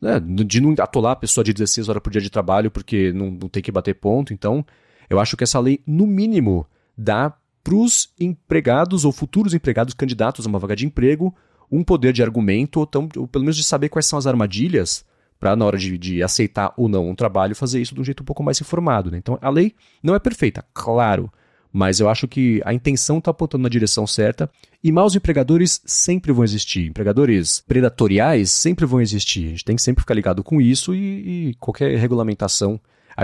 S1: Né, de não atolar a pessoa de 16 horas por dia de trabalho porque não, não tem que bater ponto. Então, eu acho que essa lei, no mínimo, dá para os empregados ou futuros empregados candidatos a uma vaga de emprego um poder de argumento, ou, tão, ou pelo menos de saber quais são as armadilhas para, na hora de, de, aceitar ou não um trabalho, fazer isso de um jeito um pouco mais informado. Né? Então, a lei não é perfeita, claro. Mas eu acho que a intenção está apontando na direção certa e maus empregadores sempre vão existir. Empregadores predatoriais sempre vão existir. A gente tem que sempre ficar ligado com isso e, e qualquer regulamentação.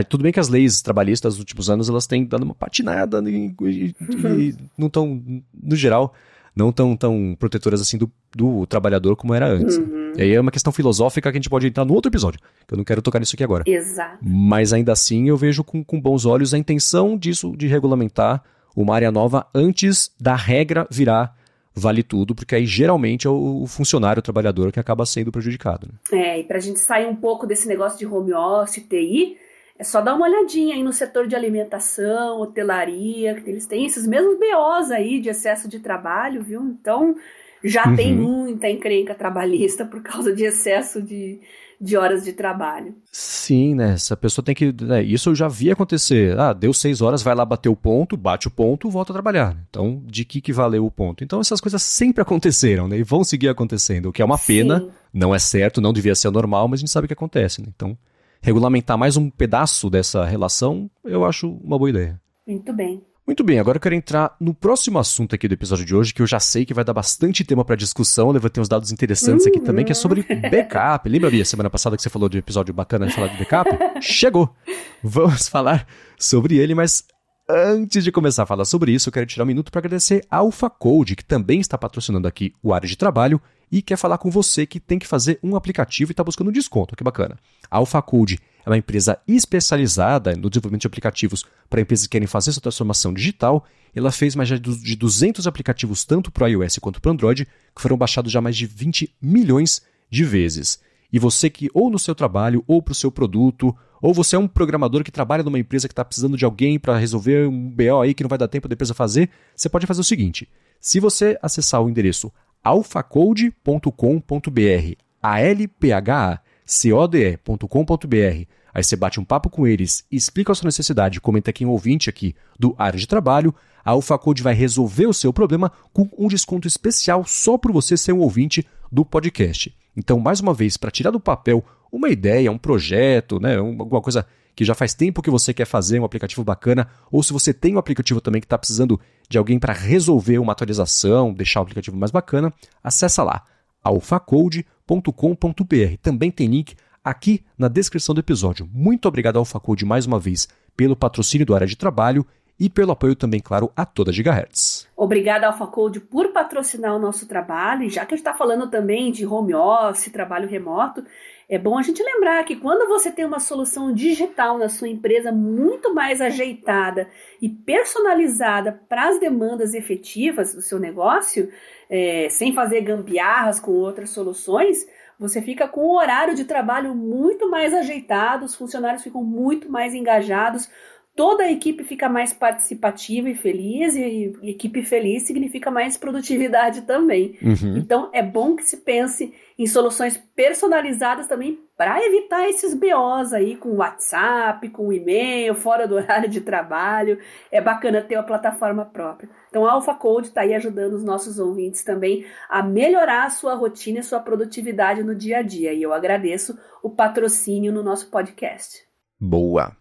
S1: Tudo bem que as leis trabalhistas dos últimos anos elas têm dado uma patinada e, e, e não estão, no geral, não tão, tão protetoras assim do, do trabalhador como era antes. Uhum. E aí é uma questão filosófica que a gente pode entrar no outro episódio, que eu não quero tocar nisso aqui agora.
S2: Exato.
S1: Mas ainda assim eu vejo com, com bons olhos a intenção disso de regulamentar uma área nova antes da regra virar vale tudo, porque aí geralmente é o funcionário, o trabalhador que acaba sendo prejudicado.
S2: Né? É, e para a gente sair um pouco desse negócio de home office, TI, é só dar uma olhadinha aí no setor de alimentação, hotelaria, que eles têm esses mesmos BOs aí de excesso de trabalho, viu? Então, já uhum. tem muita encrenca trabalhista por causa de excesso de, de horas de trabalho.
S1: Sim, né? Essa pessoa tem que. Né, isso eu já vi acontecer. Ah, deu seis horas, vai lá bater o ponto, bate o ponto, volta a trabalhar. Então, de que, que valeu o ponto? Então, essas coisas sempre aconteceram, né? E vão seguir acontecendo, o que é uma Sim. pena, não é certo, não devia ser normal, mas a gente sabe que acontece, né? Então regulamentar mais um pedaço dessa relação, eu acho uma boa ideia.
S2: Muito bem.
S1: Muito bem, agora eu quero entrar no próximo assunto aqui do episódio de hoje, que eu já sei que vai dar bastante tema para discussão. Levantei uns dados interessantes uhum. aqui também, que é sobre backup. Lembra, Bia, semana passada que você falou de um episódio bacana de falar de backup? Chegou! Vamos falar sobre ele, mas Antes de começar a falar sobre isso, eu quero tirar um minuto para agradecer a Alpha Code, que também está patrocinando aqui o área de trabalho e quer falar com você que tem que fazer um aplicativo e está buscando desconto. Que bacana. A Alpha Code é uma empresa especializada no desenvolvimento de aplicativos para empresas que querem fazer essa transformação digital. Ela fez mais de 200 aplicativos tanto para o iOS quanto para o Android, que foram baixados já mais de 20 milhões de vezes. E você que, ou no seu trabalho, ou para o seu produto, ou você é um programador que trabalha numa empresa que está precisando de alguém para resolver um BO aí que não vai dar tempo da empresa fazer, você pode fazer o seguinte: se você acessar o endereço alphacode.com.br, a l p h c o d e.com.br, aí você bate um papo com eles, explica a sua necessidade, comenta aqui um ouvinte aqui do área de trabalho, a AlphaCode vai resolver o seu problema com um desconto especial só por você ser um ouvinte do podcast. Então, mais uma vez, para tirar do papel uma ideia, um projeto, né, alguma coisa que já faz tempo que você quer fazer, um aplicativo bacana, ou se você tem um aplicativo também que está precisando de alguém para resolver uma atualização, deixar o aplicativo mais bacana, acessa lá alfacode.com.br. Também tem link aqui na descrição do episódio. Muito obrigado ao Facode mais uma vez pelo patrocínio do Área de Trabalho e pelo apoio também, claro, a toda Gigahertz.
S2: Obrigada ao Facode por patrocinar o nosso trabalho, e já que a gente está falando também de home office, trabalho remoto, é bom a gente lembrar que quando você tem uma solução digital na sua empresa muito mais ajeitada e personalizada para as demandas efetivas do seu negócio, é, sem fazer gambiarras com outras soluções, você fica com um horário de trabalho muito mais ajeitado, os funcionários ficam muito mais engajados, toda a equipe fica mais participativa e feliz, e, equipe feliz significa mais produtividade também. Uhum. Então é bom que se pense em soluções personalizadas também para evitar esses BOs aí com WhatsApp, com e-mail, fora do horário de trabalho. É bacana ter uma plataforma própria. Então a Alpha Code está aí ajudando os nossos ouvintes também a melhorar a sua rotina e sua produtividade no dia a dia. E eu agradeço o patrocínio no nosso podcast.
S1: Boa!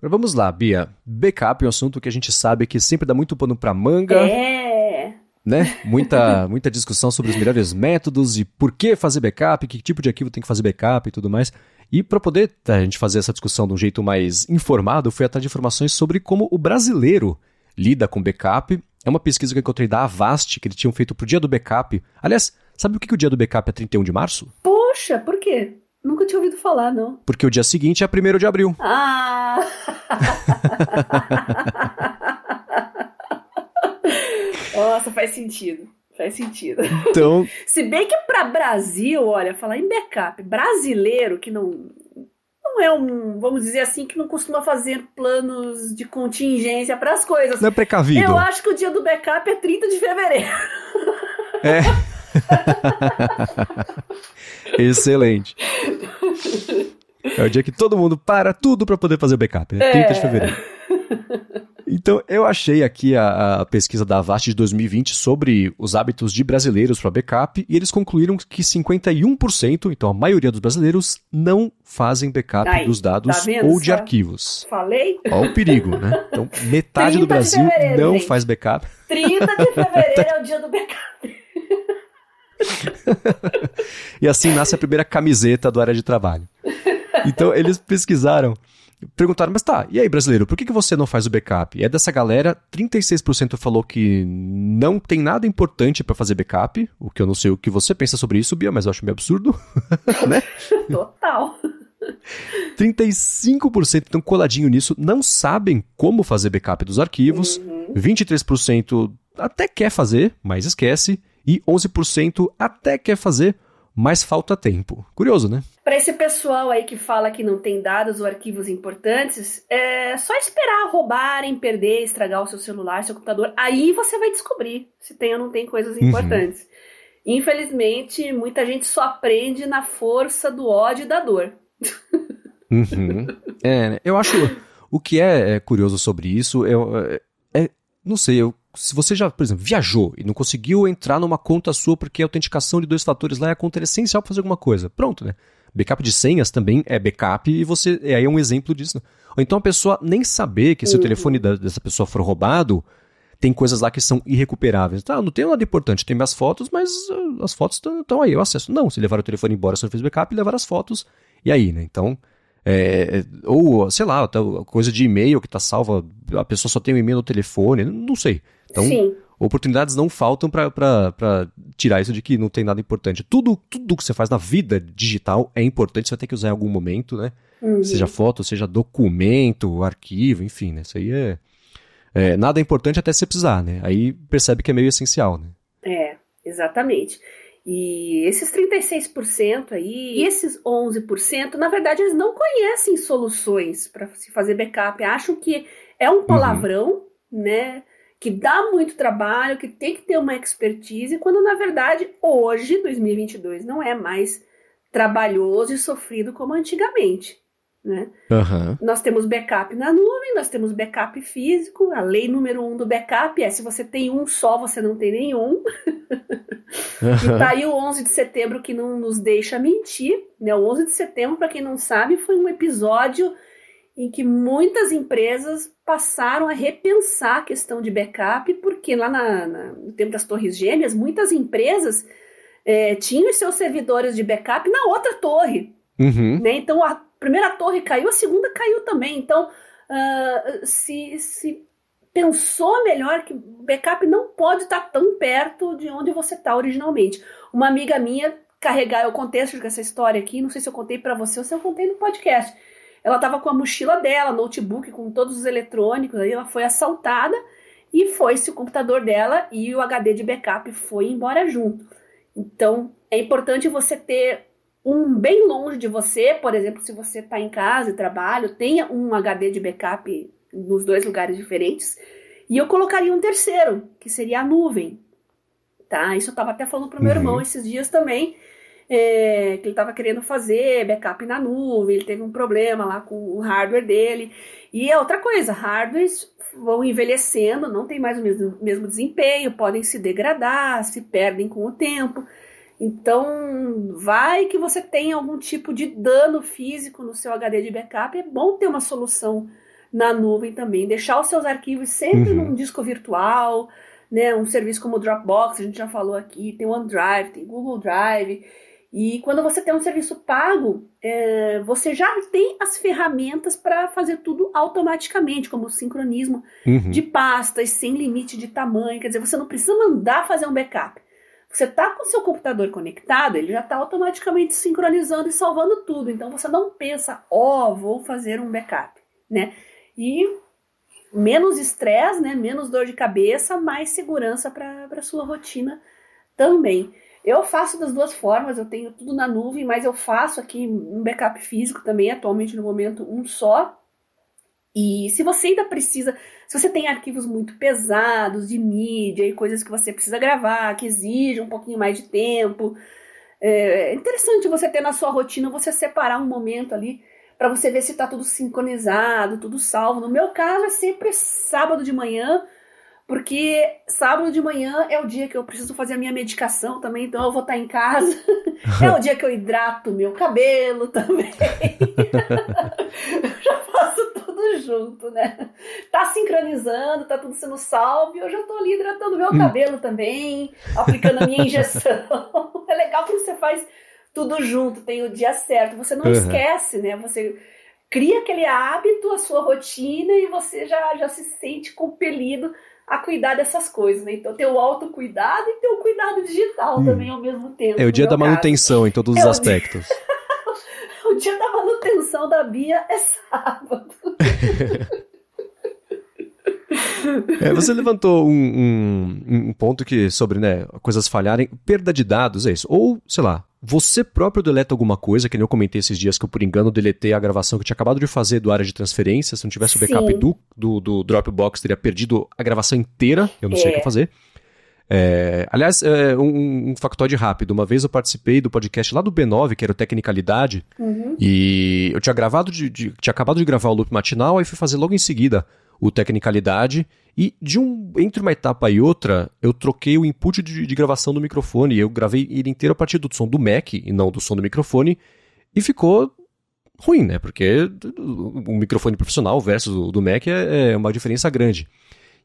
S1: Agora vamos lá, Bia. Backup é um assunto que a gente sabe que sempre dá muito pano pra manga.
S2: É.
S1: Né? Muita, muita discussão sobre os melhores métodos e por que fazer backup, que tipo de arquivo tem que fazer backup e tudo mais. E para poder tá, a gente fazer essa discussão de um jeito mais informado, fui atrás de informações sobre como o brasileiro lida com backup. É uma pesquisa que eu encontrei da Avast, que eles tinham feito pro dia do backup. Aliás, sabe o que, que o dia do backup é 31 de março?
S2: Poxa, por quê? Nunca tinha ouvido falar, não.
S1: Porque o dia seguinte é 1 de abril.
S2: Ah! Nossa, faz sentido. Faz sentido.
S1: Então.
S2: Se bem que para Brasil, olha, falar em backup, brasileiro que não. Não é um, vamos dizer assim, que não costuma fazer planos de contingência para as coisas.
S1: Não é precavido.
S2: Eu acho que o dia do backup é 30 de fevereiro.
S1: É. Excelente. É o dia que todo mundo para tudo para poder fazer o backup, né? 30 de é. fevereiro. Então, eu achei aqui a, a, pesquisa da Avast de 2020 sobre os hábitos de brasileiros para backup e eles concluíram que 51%, então a maioria dos brasileiros, não fazem backup Aí, dos dados tá ou de arquivos.
S2: Falei?
S1: Olha o perigo, né? Então, metade do Brasil não faz backup.
S2: 30 de fevereiro é o dia do backup.
S1: e assim nasce a primeira camiseta do área de trabalho. Então eles pesquisaram, perguntaram, mas tá, e aí brasileiro, por que, que você não faz o backup? E é dessa galera, 36% falou que não tem nada importante para fazer backup, o que eu não sei o que você pensa sobre isso, Bia, mas eu acho meio absurdo, né?
S2: Total.
S1: 35% estão coladinho nisso, não sabem como fazer backup dos arquivos, uhum. 23% até quer fazer, mas esquece, e 11% até quer fazer, mas falta tempo. Curioso, né?
S2: Para esse pessoal aí que fala que não tem dados ou arquivos importantes, é só esperar roubarem, perder, estragar o seu celular, seu computador. Aí você vai descobrir se tem ou não tem coisas uhum. importantes. Uhum. Infelizmente, muita gente só aprende na força do ódio e da dor.
S1: Uhum. É, eu acho. O que é, é curioso sobre isso é, é, não sei, eu se você já, por exemplo, viajou e não conseguiu entrar numa conta sua porque a autenticação de dois fatores lá é a conta essencial para fazer alguma coisa. Pronto, né? Backup de senhas também é backup e você é aí é um exemplo disso. Ou então a pessoa nem saber que se uhum. o telefone da, dessa pessoa for roubado, tem coisas lá que são irrecuperáveis. Tá, não tem nada importante, tem minhas fotos, mas uh, as fotos estão aí, eu acesso. Não, se levar o telefone embora, você não fez backup, levar as fotos, e aí, né? Então, é, ou, sei lá, coisa de e-mail que está salva, a pessoa só tem o um e-mail no telefone, não sei. Então, Sim. oportunidades não faltam para tirar isso de que não tem nada importante. Tudo, tudo que você faz na vida digital é importante, você vai ter que usar em algum momento, né? Uhum. Seja foto, seja documento, arquivo, enfim, né? Isso aí é, é, Nada é importante até você precisar, né? Aí percebe que é meio essencial, né?
S2: É, exatamente. E esses 36% aí, e esses 11%, na verdade, eles não conhecem soluções para se fazer backup. Acham que é um uhum. palavrão, uhum. né? que dá muito trabalho, que tem que ter uma expertise, quando na verdade hoje, 2022, não é mais trabalhoso e sofrido como antigamente. Né?
S1: Uhum.
S2: Nós temos backup na nuvem, nós temos backup físico. A lei número um do backup é: se você tem um só, você não tem nenhum. Uhum. e tá aí o 11 de setembro que não nos deixa mentir. Né? O 11 de setembro, para quem não sabe, foi um episódio em que muitas empresas passaram a repensar a questão de backup, porque lá na, na, no tempo das Torres Gêmeas, muitas empresas é, tinham seus servidores de backup na outra torre. Uhum. Né? Então a primeira torre caiu, a segunda caiu também. Então uh, se, se pensou melhor que o backup não pode estar tão perto de onde você está originalmente. Uma amiga minha carregar, eu contei essa história aqui, não sei se eu contei para você ou se eu contei no podcast. Ela estava com a mochila dela, notebook com todos os eletrônicos, aí ela foi assaltada e foi-se o computador dela e o HD de backup foi embora junto. Então, é importante você ter um bem longe de você, por exemplo, se você está em casa e trabalha, tenha um HD de backup nos dois lugares diferentes. E eu colocaria um terceiro, que seria a nuvem. Tá? Isso eu estava até falando para o meu uhum. irmão esses dias também, é, que ele estava querendo fazer backup na nuvem, ele teve um problema lá com o hardware dele. E é outra coisa, hardwares vão envelhecendo, não tem mais o mesmo, mesmo desempenho, podem se degradar, se perdem com o tempo. Então, vai que você tem algum tipo de dano físico no seu HD de backup, é bom ter uma solução na nuvem também, deixar os seus arquivos sempre uhum. num disco virtual, né, um serviço como o Dropbox, a gente já falou aqui, tem o OneDrive, tem Google Drive, e quando você tem um serviço pago, é, você já tem as ferramentas para fazer tudo automaticamente, como o sincronismo uhum. de pastas, sem limite de tamanho. Quer dizer, você não precisa mandar fazer um backup. Você está com o seu computador conectado, ele já está automaticamente sincronizando e salvando tudo. Então você não pensa, ó, oh, vou fazer um backup, né? E menos estresse, né? Menos dor de cabeça, mais segurança para sua rotina também. Eu faço das duas formas, eu tenho tudo na nuvem, mas eu faço aqui um backup físico também, atualmente no momento um só. E se você ainda precisa, se você tem arquivos muito pesados de mídia e coisas que você precisa gravar, que exigem um pouquinho mais de tempo, é interessante você ter na sua rotina, você separar um momento ali para você ver se está tudo sincronizado, tudo salvo. No meu caso é sempre sábado de manhã, porque sábado de manhã é o dia que eu preciso fazer a minha medicação também, então eu vou estar em casa. é o dia que eu hidrato meu cabelo também. já faço tudo junto, né? Tá sincronizando, tá tudo sendo salvo, e eu já tô ali hidratando meu hum. cabelo também, aplicando a minha injeção. é legal que você faz tudo junto, tem o dia certo. Você não uhum. esquece, né? Você cria aquele hábito, a sua rotina, e você já, já se sente compelido a cuidar dessas coisas, né? Então tem o autocuidado e tem o cuidado digital hum. também ao mesmo tempo.
S1: É o dia da manutenção caso. em todos os é aspectos.
S2: O dia... da manutenção da Bia é sábado.
S1: É, você levantou um, um, um, ponto que sobre né, coisas falharem, perda de dados, é isso. Ou, sei lá, você próprio deleta alguma coisa, que nem eu comentei esses dias que eu, por engano, deletei a gravação que eu tinha acabado de fazer do área de transferência. Se não tivesse o backup do, do, do, Dropbox, teria perdido a gravação inteira. Eu não é. sei o que é. fazer. É, aliás, é, um, um, factoide rápido. Uma vez eu participei do podcast lá do B9, que era o Tecnicalidade, uhum. e eu tinha gravado de, de, tinha acabado de gravar o loop matinal, aí fui fazer logo em seguida o Tecnicalidade. E de um entre uma etapa e outra, eu troquei o input de, de gravação do microfone. Eu gravei ele inteiro a partir do som do Mac e não do som do microfone. E ficou ruim, né? Porque o microfone profissional versus o do Mac é, é uma diferença grande.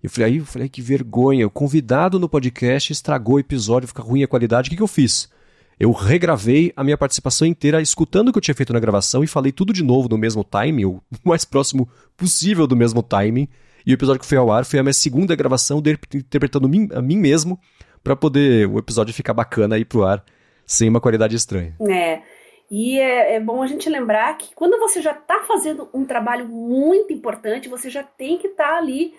S1: Eu falei, aí eu falei, que vergonha, o convidado no podcast estragou o episódio, fica ruim a qualidade. O que, que eu fiz? Eu regravei a minha participação inteira, escutando o que eu tinha feito na gravação e falei tudo de novo no mesmo timing, o mais próximo possível do mesmo timing. E o episódio que foi ao ar foi a minha segunda gravação de interpretando a mim mesmo para poder o episódio ficar bacana aí pro ar sem uma qualidade estranha.
S2: É. E é, é, bom a gente lembrar que quando você já está fazendo um trabalho muito importante, você já tem que estar tá ali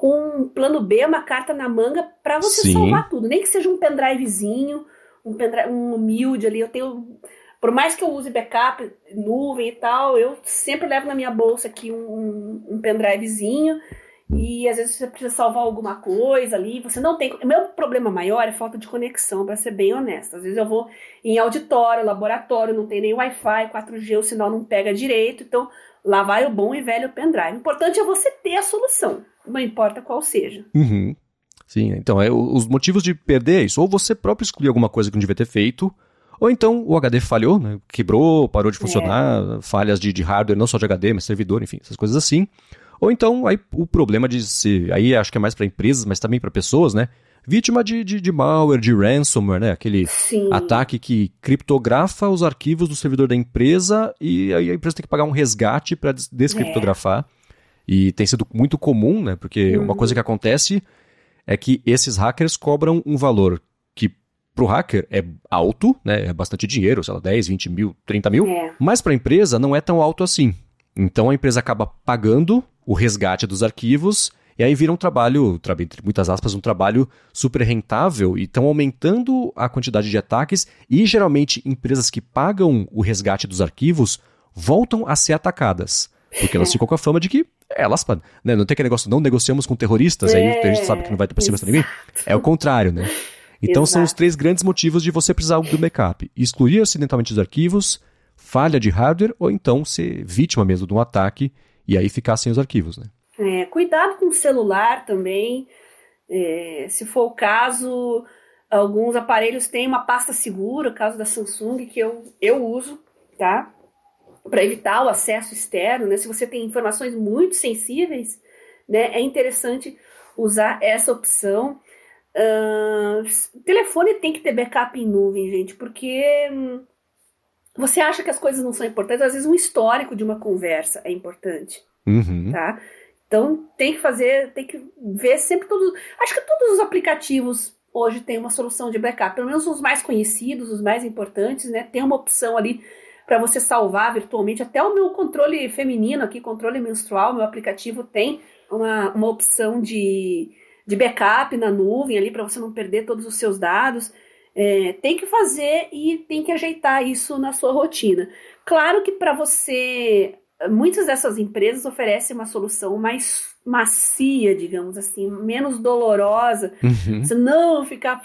S2: com um plano B, uma carta na manga, para você Sim. salvar tudo. Nem que seja um pendrivezinho, um, pendrive, um humilde ali. Eu tenho. Por mais que eu use backup, nuvem e tal, eu sempre levo na minha bolsa aqui um, um pendrivezinho. E às vezes você precisa salvar alguma coisa ali, você não tem. O meu problema maior é falta de conexão, para ser bem honesto. Às vezes eu vou em auditório, laboratório, não tem nem Wi-Fi, 4G, o sinal não pega direito. Então, lá vai o bom e velho pendrive. O importante é você ter a solução, não importa qual seja.
S1: Uhum. Sim, então, é, os motivos de perder é isso. Ou você próprio excluiu alguma coisa que não devia ter feito, ou então o HD falhou, né? quebrou, parou de é. funcionar, é. falhas de, de, hardware, não só de HD, mas servidor, enfim, essas coisas assim. Ou então aí, o problema de se. Aí acho que é mais para empresas, mas também para pessoas, né? vítima de, de, de malware, de ransomware, né? Aquele
S2: Sim.
S1: ataque que criptografa os arquivos do servidor da empresa e aí a empresa tem que pagar um resgate para descriptografar. E tem sido muito comum, né? Porque
S2: Uhum.
S1: uma coisa que acontece é que esses hackers cobram um valor que pro hacker é alto, né? É bastante dinheiro, sei lá, 10, 20 mil, 30 mil.
S2: É.
S1: Mas para a empresa não é tão alto assim. Então a empresa acaba pagando o resgate dos arquivos e aí vira um trabalho, tra- entre muitas aspas, um trabalho super rentável e estão aumentando a quantidade de ataques e geralmente empresas que pagam o resgate dos arquivos voltam a ser atacadas. Porque elas ficam com a fama de que elas, né, não tem aquele negócio, não negociamos com terroristas, aí
S2: É,
S1: a gente sabe que não vai ter por cima de ninguém. É o contrário, né? Então são os
S2: Exato.
S1: três grandes motivos de você precisar do backup: excluir acidentalmente os arquivos, falha de hardware ou então ser vítima mesmo de um ataque e aí ficar sem os arquivos, né?
S2: É, cuidado com o celular também. É, se for o caso, alguns aparelhos têm uma pasta segura, o caso da Samsung, que eu, eu uso, tá? Para evitar o acesso externo, né? Se você tem informações muito sensíveis, né? É interessante usar essa opção. Ahn, telefone tem que ter backup em nuvem, gente, porque hum, você acha que as coisas não são importantes, às vezes um histórico de uma conversa é importante
S1: Uhum.
S2: tá? Então tem que fazer, tem que ver sempre todos. Acho que todos os aplicativos hoje têm uma solução de backup, pelo menos os mais conhecidos, os mais importantes, né? Tem uma opção ali para você salvar virtualmente. Até o meu controle feminino aqui, controle menstrual, meu aplicativo tem uma, uma opção de, de backup na nuvem ali para você não perder todos os seus dados. É, tem que fazer e tem que ajeitar isso na sua rotina. Claro que para você muitas dessas empresas oferecem uma solução mais macia, digamos assim, menos dolorosa.
S1: Uhum.
S2: Você não ficar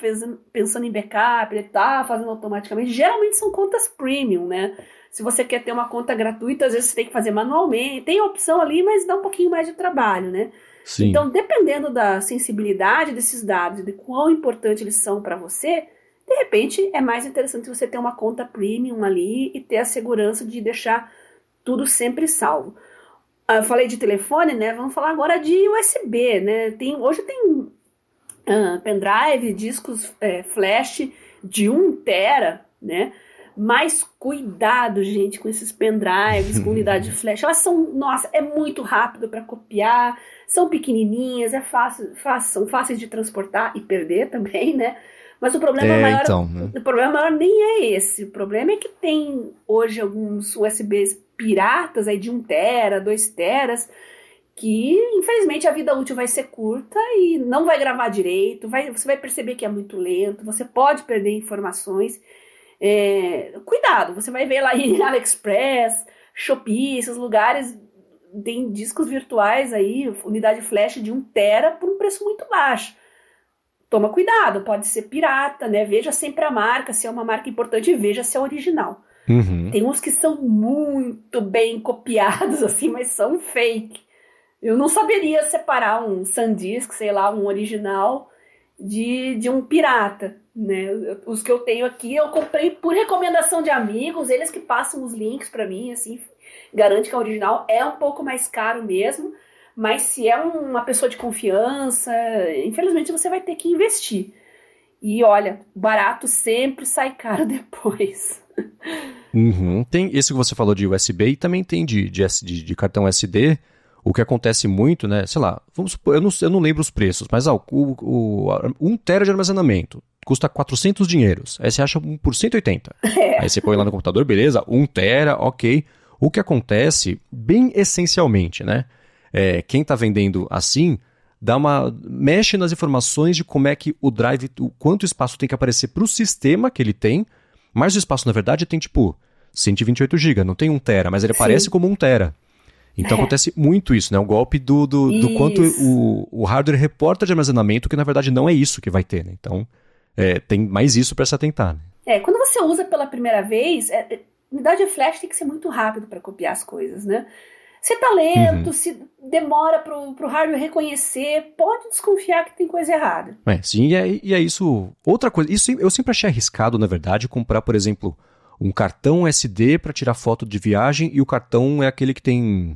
S2: pensando, em backup, ele tá fazendo automaticamente. Geralmente são contas premium, né? Se você quer ter uma conta gratuita, às vezes você tem que fazer manualmente. Tem a opção ali, mas dá um pouquinho mais de trabalho, né?
S1: Sim.
S2: Então, dependendo da sensibilidade desses dados, de quão importante eles são para você, de repente é mais interessante você ter uma conta premium ali e ter a segurança de deixar tudo sempre salvo. Ah, Eu falei de telefone, né? Vamos falar agora de USB, né? Tem, hoje tem ah, pendrive, discos é, flash de 1 tera, né? Mas cuidado, gente, com esses pendrives, com unidade de flash. Elas são, nossa, é muito rápido para copiar, são pequenininhas, é fácil, fácil, são fáceis de transportar e perder também, né? Mas o problema
S1: É,
S2: maior,
S1: então, né?
S2: o problema maior nem é esse. O problema é que tem hoje alguns USBs piratas aí de 1 tera, 2 teras, que infelizmente a vida útil vai ser curta e não vai gravar direito, vai, você vai perceber que é muito lento, você pode perder informações. É, cuidado, você vai ver lá em AliExpress, Shopee, esses lugares tem discos virtuais aí, unidade flash de 1 tera por um preço muito baixo. Toma cuidado, pode ser pirata, né? Veja sempre a marca, se é uma marca importante, veja se é original.
S1: Uhum.
S2: Tem uns que são muito bem copiados, assim, mas são fake. Eu não saberia separar um SanDisk, sei lá, um original, de, de um pirata, né? Os que eu tenho aqui eu comprei por recomendação de amigos, eles que passam os links para mim, assim, garante que é original. É um pouco mais caro mesmo, mas se é uma pessoa de confiança, infelizmente você vai ter que investir. E olha, barato sempre sai caro depois.
S1: Uhum. Tem esse que você falou de USB e também tem de, de, de, de cartão SD. O que acontece muito, né? Sei lá, vamos supor, eu não, eu não lembro os preços, mas ó, o, o, 1 tera de armazenamento custa 400 dinheiros. Aí você acha um por 180.
S2: É.
S1: Aí você põe lá no computador, beleza, 1 tera, ok. O que acontece, bem essencialmente, né? É, quem está vendendo assim, dá uma mexe nas informações de como é que o drive, o quanto espaço tem que aparecer para o sistema que ele tem, mas o espaço na verdade tem tipo 128 GB, não tem 1 tera, mas ele
S2: Sim.
S1: aparece como 1 tera. Então
S2: É.
S1: acontece muito isso, né? O golpe do, do, do quanto o, o hardware reporta de armazenamento, que na verdade não é isso que vai ter, né? Então é, tem mais isso para se atentar. Né?
S2: É, quando você usa pela primeira vez, é, é, unidade flash tem que ser muito rápido para copiar as coisas, né? Se tá lento,
S1: Uhum.
S2: se demora pro, pro hardware reconhecer, pode desconfiar que tem coisa errada.
S1: É, sim, e é, e é isso. Outra coisa, isso eu sempre achei arriscado, na verdade, comprar, por exemplo, um cartão SD para tirar foto de viagem e o cartão é aquele que tem,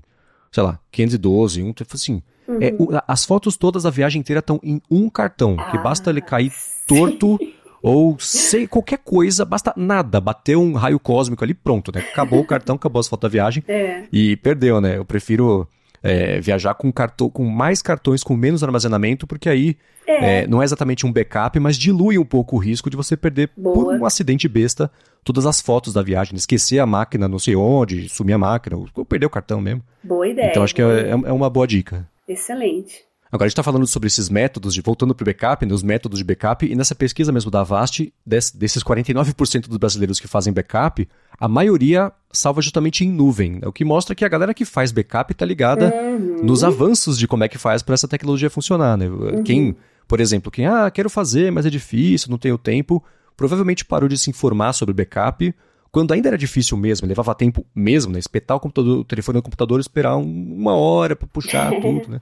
S1: sei lá, 512, um, assim. Uhum. É, as fotos todas da viagem inteira estão em um cartão, ah, que basta ele cair torto ou sei qualquer coisa, basta nada, bater um raio cósmico ali, pronto, né? Acabou o cartão, acabou as fotos da viagem
S2: é.
S1: e perdeu, né? Eu prefiro é, viajar com, cartão, com mais cartões, com menos armazenamento, porque aí é. É, não é exatamente um backup, mas dilui um pouco o risco de você perder Boa. por um acidente besta todas as fotos da viagem, esquecer a máquina não sei onde, sumir a máquina, ou perder o cartão mesmo.
S2: Boa ideia.
S1: Então acho que é, é, é uma boa dica.
S2: Excelente.
S1: Agora a gente está falando sobre esses métodos, de voltando para o backup, né, os métodos de backup, e nessa pesquisa mesmo da Avast, des, desses 49% dos brasileiros que fazem backup, a maioria salva justamente em nuvem, o que mostra que a galera que faz backup está ligada uhum. nos avanços de como é que faz para essa tecnologia funcionar. Né? Uhum. Quem, por exemplo, quem, ah, quero fazer, mas é difícil, não tenho tempo, provavelmente parou de se informar sobre backup quando ainda era difícil mesmo, levava tempo mesmo, né? Espetar o, computador, o telefone no computador, esperar uma hora para puxar tudo, né?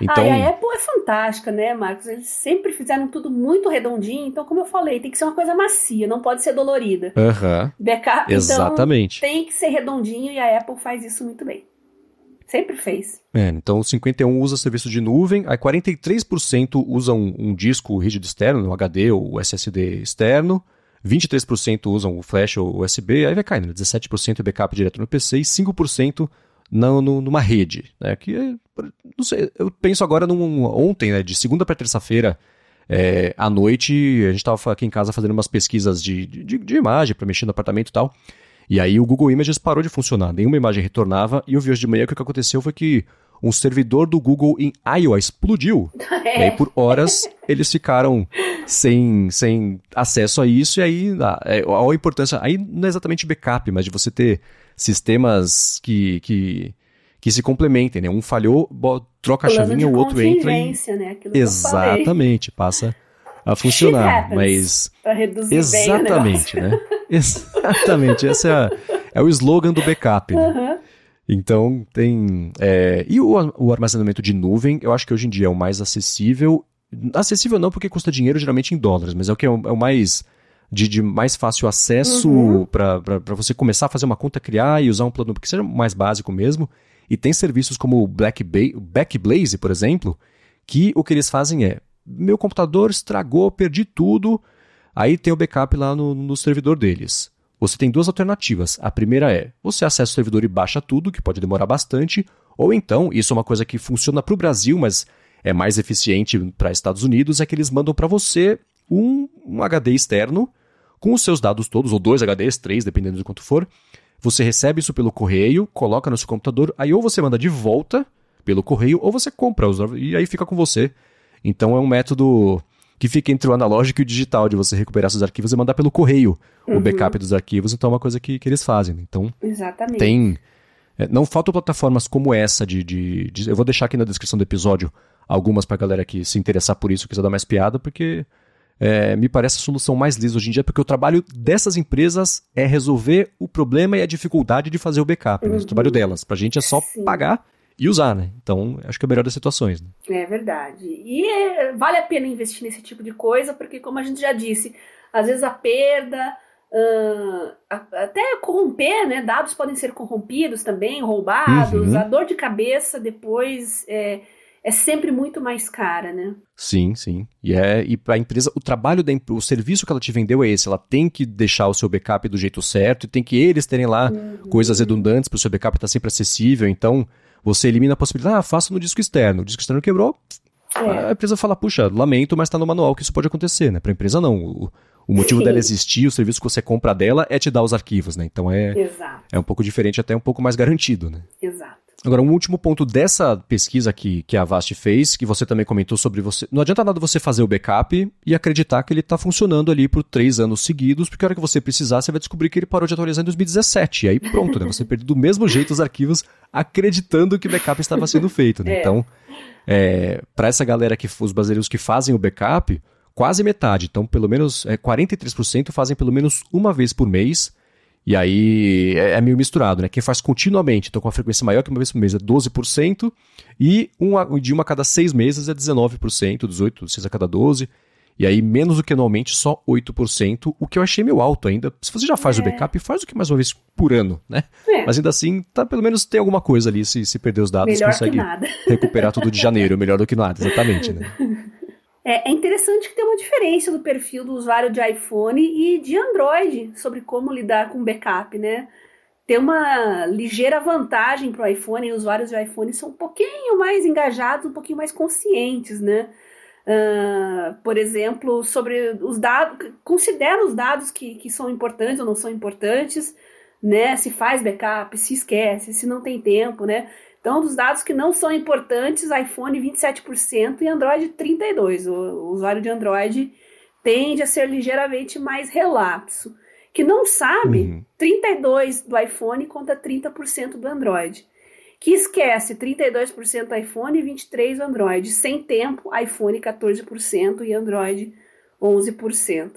S2: Então... Ah, a Apple é fantástica, né, Marcos? Eles sempre fizeram tudo muito redondinho, então, como eu falei, tem que ser uma coisa macia, não pode ser dolorida.
S1: Uhum.
S2: Backup,
S1: Exatamente.
S2: Então, tem que ser redondinho e a Apple faz isso muito bem. Sempre fez.
S1: É, então 51 usa serviço de nuvem, aí 43% usam um, um disco rígido externo, um HD ou SSD externo, 23% usam o flash ou USB, aí vai caindo, 17% é backup direto no PC e 5% não, no, numa rede, né? Que é, não sei, eu penso agora num, ontem, né, de segunda para terça-feira é, à noite, a gente estava aqui em casa fazendo umas pesquisas de, de, de imagem para mexer no apartamento e tal. E aí o Google Images parou de funcionar, nenhuma imagem retornava, e eu vi hoje de manhã que o que aconteceu foi que um servidor do Google em Iowa explodiu. É. E aí por horas eles ficaram sem, sem acesso a isso, e aí a, é, a importância, aí não é exatamente backup, mas de você ter sistemas que, que, que se complementem, né? Um falhou, troca a chavinha, o outro entra e...
S2: Né?
S1: Exatamente, passa a funcionar, mas... Exatamente, né? Exatamente, esse é, é o slogan do backup, né? Uhum. Então tem. É... E o, o, armazenamento de nuvem, eu acho que hoje em dia é o mais acessível. Acessível não porque custa dinheiro geralmente em dólares, mas é o que é o, é o mais de, de mais fácil acesso uhum. para você começar a fazer uma conta, criar e usar um plano que seja mais básico mesmo. E tem serviços como o Black Backblaze, por exemplo, que o que eles fazem é: meu computador estragou, perdi tudo, aí tem o backup lá no, no servidor deles. Você tem duas alternativas. A primeira é: você acessa o servidor e baixa tudo, que pode demorar bastante, ou então, isso é uma coisa que funciona para o Brasil, mas é mais eficiente para Estados Unidos, é que eles mandam para você um, um HD externo com os seus dados todos, ou dois HDs, três, dependendo de quanto for. Você recebe isso pelo correio, coloca no seu computador, aí ou você manda de volta pelo correio, ou você compra, e aí fica com você. Então é um método que fica entre o analógico e o digital, de você recuperar seus arquivos e mandar pelo correio uhum. o backup dos arquivos. Então é uma coisa que, que eles fazem. Então
S2: Exatamente.
S1: tem. É, não faltam plataformas como essa de, de, de, Eu vou deixar aqui na descrição do episódio algumas pra galera que se interessar por isso, quiser dar mais piada, porque é, me parece a solução mais lisa hoje em dia, porque o trabalho dessas empresas é resolver o problema e a dificuldade de fazer o backup. Uhum. Né? O trabalho uhum. delas. Pra gente é só Sim. pagar e usar, né? Então, acho que é a melhor das situações. Né?
S2: É verdade. E é, vale a pena investir nesse tipo de coisa, porque, como a gente já disse, às vezes a perda. Uh, até corromper, né? Dados podem ser corrompidos também, roubados. Uhum. A dor de cabeça depois é, é sempre muito mais cara, né?
S1: Sim, sim. E é e a empresa, o trabalho da o serviço que ela te vendeu é esse. Ela tem que deixar o seu backup do jeito certo e tem que eles terem lá uhum. coisas redundantes para o seu backup estar tá sempre acessível. Então você elimina a possibilidade, ah, faça no disco externo. O disco externo quebrou, é. a empresa fala, puxa, lamento, mas está no manual que isso pode acontecer, né? Para a empresa não. O, o motivo Sim. dela existir, o serviço que você compra dela é te dar os arquivos, né? Então é,
S2: Exato.
S1: é um pouco diferente, até um pouco mais garantido, né?
S2: Exato.
S1: Agora, um último ponto dessa pesquisa que, que a Avast fez, que você também comentou sobre você. Não adianta nada você fazer o backup e acreditar que ele está funcionando ali por três anos seguidos, porque a hora que você precisar, você vai descobrir que ele parou de atualizar em 2017. E aí pronto, né? Você perdeu do mesmo jeito os arquivos, acreditando que o backup estava sendo feito. Né? É. Então, é, para essa galera que os brasileiros que fazem o backup, quase metade, então pelo menos é, 43% fazem pelo menos uma vez por mês. E aí é, é, meio misturado, né? Quem faz continuamente, então com uma frequência maior que uma vez por mês é 12%, e uma, de uma a cada seis meses é 19%, 18%, 6 a cada 12%. E aí, menos do que anualmente, só 8%, o que eu achei meio alto ainda. Se você já faz
S2: É.
S1: o backup, faz o que mais uma vez por ano, né?
S2: É.
S1: Mas ainda assim, tá, pelo menos tem alguma coisa ali. Se, se perder os dados,
S2: Melhor
S1: consegue recuperar tudo de janeiro. Melhor do que nada, exatamente, né?
S2: É, é interessante que tem uma diferença do perfil do usuário de iPhone e de Android sobre como lidar com backup, né? Tem uma ligeira vantagem para o iPhone, e os usuários de iPhone são um pouquinho mais engajados, um pouquinho mais conscientes, né? Ah, por exemplo, sobre os dados, considera os dados que, que são importantes ou não são importantes, né? Se faz backup, se esquece, se não tem tempo, né? Então, dos dados que não são importantes, iPhone 27% e Android 32%. O, usuário de Android tende a ser ligeiramente mais relapso. Que não sabe,
S1: Uhum.
S2: 32% do iPhone contra 30% do Android. Que esquece 32% iPhone e 23% Android. Sem tempo, iPhone 14% e Android 11%.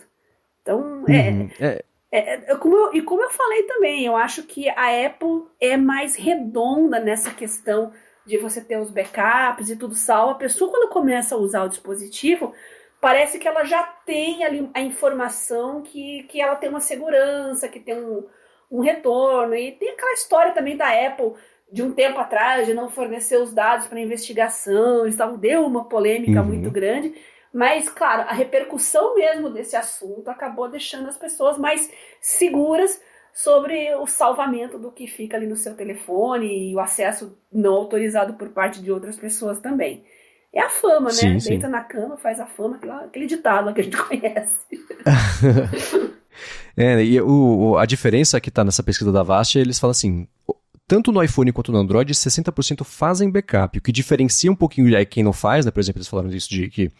S2: Então, é,
S1: Uhum. É,
S2: é, é, como eu- e como eu falei também, eu acho que a Apple é mais redonda nessa questão de você ter os backups e tudo salvo. A pessoa, quando começa a usar o dispositivo, parece que ela já tem ali a informação que, que ela tem uma segurança, que tem um, um retorno. E tem aquela história também da Apple de um tempo atrás de não fornecer os dados para investigação. Eles estavam, deu uma polêmica
S1: Uhum.
S2: muito grande. Mas, claro, a repercussão mesmo desse assunto acabou deixando as pessoas mais seguras sobre o salvamento do que fica ali no seu telefone e o acesso não autorizado por parte de outras pessoas também. É a fama, né?
S1: Sim, sim.
S2: Deita na cama, faz a fama, aquele, ditado que a gente conhece.
S1: É, e o, a diferença que está nessa pesquisa da Vast, eles falam assim, tanto no iPhone quanto no Android, 60% fazem backup, o que diferencia um pouquinho de quem não faz, né? Por exemplo, eles falaram disso de que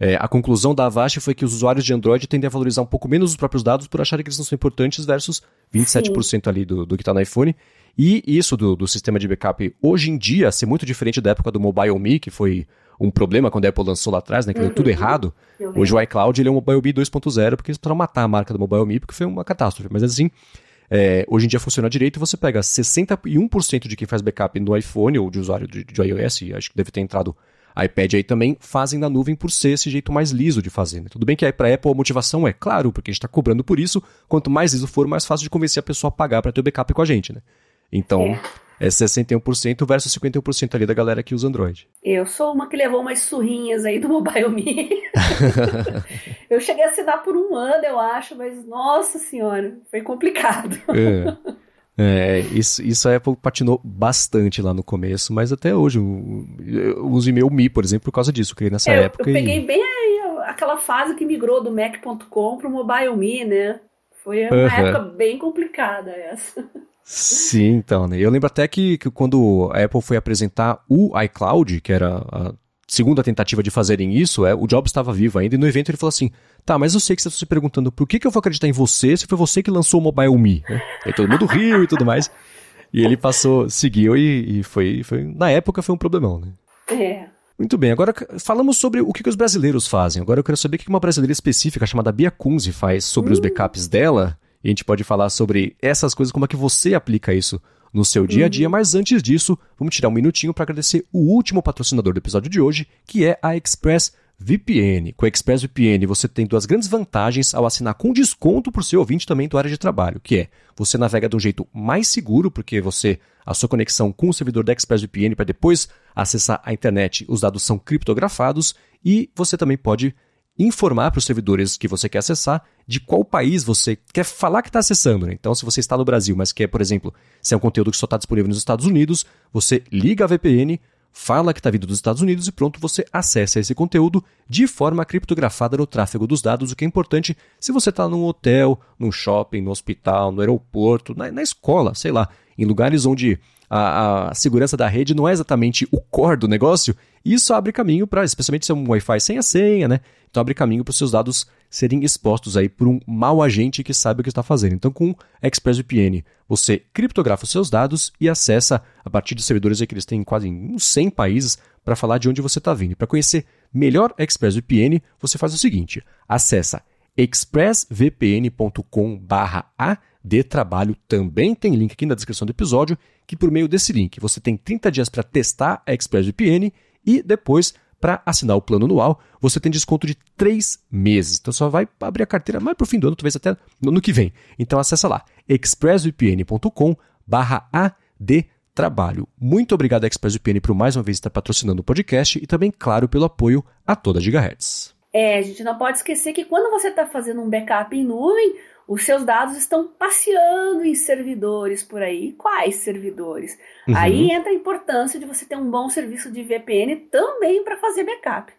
S1: é, a conclusão da Avast foi que os usuários de Android tendem a valorizar um pouco menos os próprios dados por acharem que eles não são importantes versus 27% ali do, do que está no iPhone. E isso do, do sistema de backup hoje em dia ser muito diferente da época do Mobile Me, que foi um problema quando a Apple lançou lá atrás, né? Que deu tudo errado.
S2: Eu
S1: Hoje o iCloud ele é um Mobile Me 2.0, porque eles precisaram matar a marca do Mobile Me, porque foi uma catástrofe. Mas assim, é, hoje em dia funciona direito e você pega 61% de quem faz backup no iPhone ou de usuário de, de iOS, acho que deve ter entrado iPad aí também, fazem na nuvem por ser esse jeito mais liso de fazer. Né? Tudo bem que aí para Apple a motivação é, claro, porque a gente está cobrando por isso, quanto mais liso for, mais fácil de convencer a pessoa a pagar para ter o backup com a gente, né? Então, é, 61% versus 51% ali da galera que usa Android.
S2: Eu sou uma que levou umas surrinhas aí do Mobile Me. eu cheguei a assinar por um ano, eu acho, mas nossa senhora, foi complicado.
S1: É. É, isso, isso a Apple patinou bastante lá no começo, mas até hoje eu, eu uso e-mail Mi, por exemplo, por causa disso, criei nessa
S2: É, eu,
S1: época.
S2: eu
S1: e-
S2: peguei bem aí aquela fase que migrou do Mac.com para o Mobile Me, né? Foi uma época bem complicada essa.
S1: Sim, então, né? Eu lembro até que, que quando a Apple foi apresentar o iCloud, que era a segunda tentativa de fazerem isso, é, o Jobs estava vivo ainda, e no evento ele falou assim: tá, mas eu sei que você está se perguntando por que, que eu vou acreditar em você se foi você que lançou o Mobile Me. né? Aí todo mundo riu e tudo mais. E ele passou, seguiu e, e foi, foi. Na época foi um problemão, né?
S2: É.
S1: Muito bem, agora falamos sobre o que, que os brasileiros fazem. Agora eu quero saber o que uma brasileira específica chamada Bia Kunze faz sobre os backups dela. E a gente pode falar sobre essas coisas, como é que você aplica isso no seu dia a dia. Mas antes disso, vamos tirar um minutinho para agradecer o último patrocinador do episódio de hoje, que é a ExpressVPN. Com a ExpressVPN você tem duas grandes vantagens ao assinar com desconto para o seu ouvinte também do área de trabalho, que é você navega de um jeito mais seguro, porque você a sua conexão com o servidor da ExpressVPN para depois acessar a internet, os dados são criptografados e você também pode informar para os servidores que você quer acessar de qual país você quer falar que está acessando. Né? Então, se você está no Brasil, mas quer, por exemplo, se é um conteúdo que só está disponível nos Estados Unidos, você liga a VPN, fala que está vindo dos Estados Unidos e pronto, você acessa esse conteúdo de forma criptografada no tráfego dos dados, o que é importante se você está num hotel, num shopping, no hospital, no aeroporto, na, na escola, sei lá, em lugares onde a, a segurança da rede não é exatamente o core do negócio, isso abre caminho para, especialmente se é um Wi-Fi sem a senha, né? Então abre caminho para os seus dados serem expostos aí por um mau agente que sabe o que está fazendo. Então com ExpressVPN você criptografa os seus dados e acessa a partir de servidores que eles têm quase uns 100 países para falar de onde você está vindo. Para conhecer melhor ExpressVPN, você faz o seguinte: acessa expressvpn.com/a de trabalho. Também tem link aqui na descrição do episódio, que por meio desse link você tem 30 dias para testar a ExpressVPN e depois Para assinar o plano anual, você tem desconto de 3 meses. Então só vai abrir a carteira mais pro fim do ano, talvez até no ano que vem. Então acessa lá, expressvpn.com adtrabalho. Muito obrigado, ExpressVPN, por mais uma vez estar patrocinando o podcast e também, claro, pelo apoio a toda a Gigahertz.
S2: É, a gente não pode esquecer que quando você está fazendo um backup em nuvem, os seus dados estão passeando em servidores por aí. Quais servidores? Uhum. Aí entra a importância de você ter um bom serviço de VPN também para fazer backup.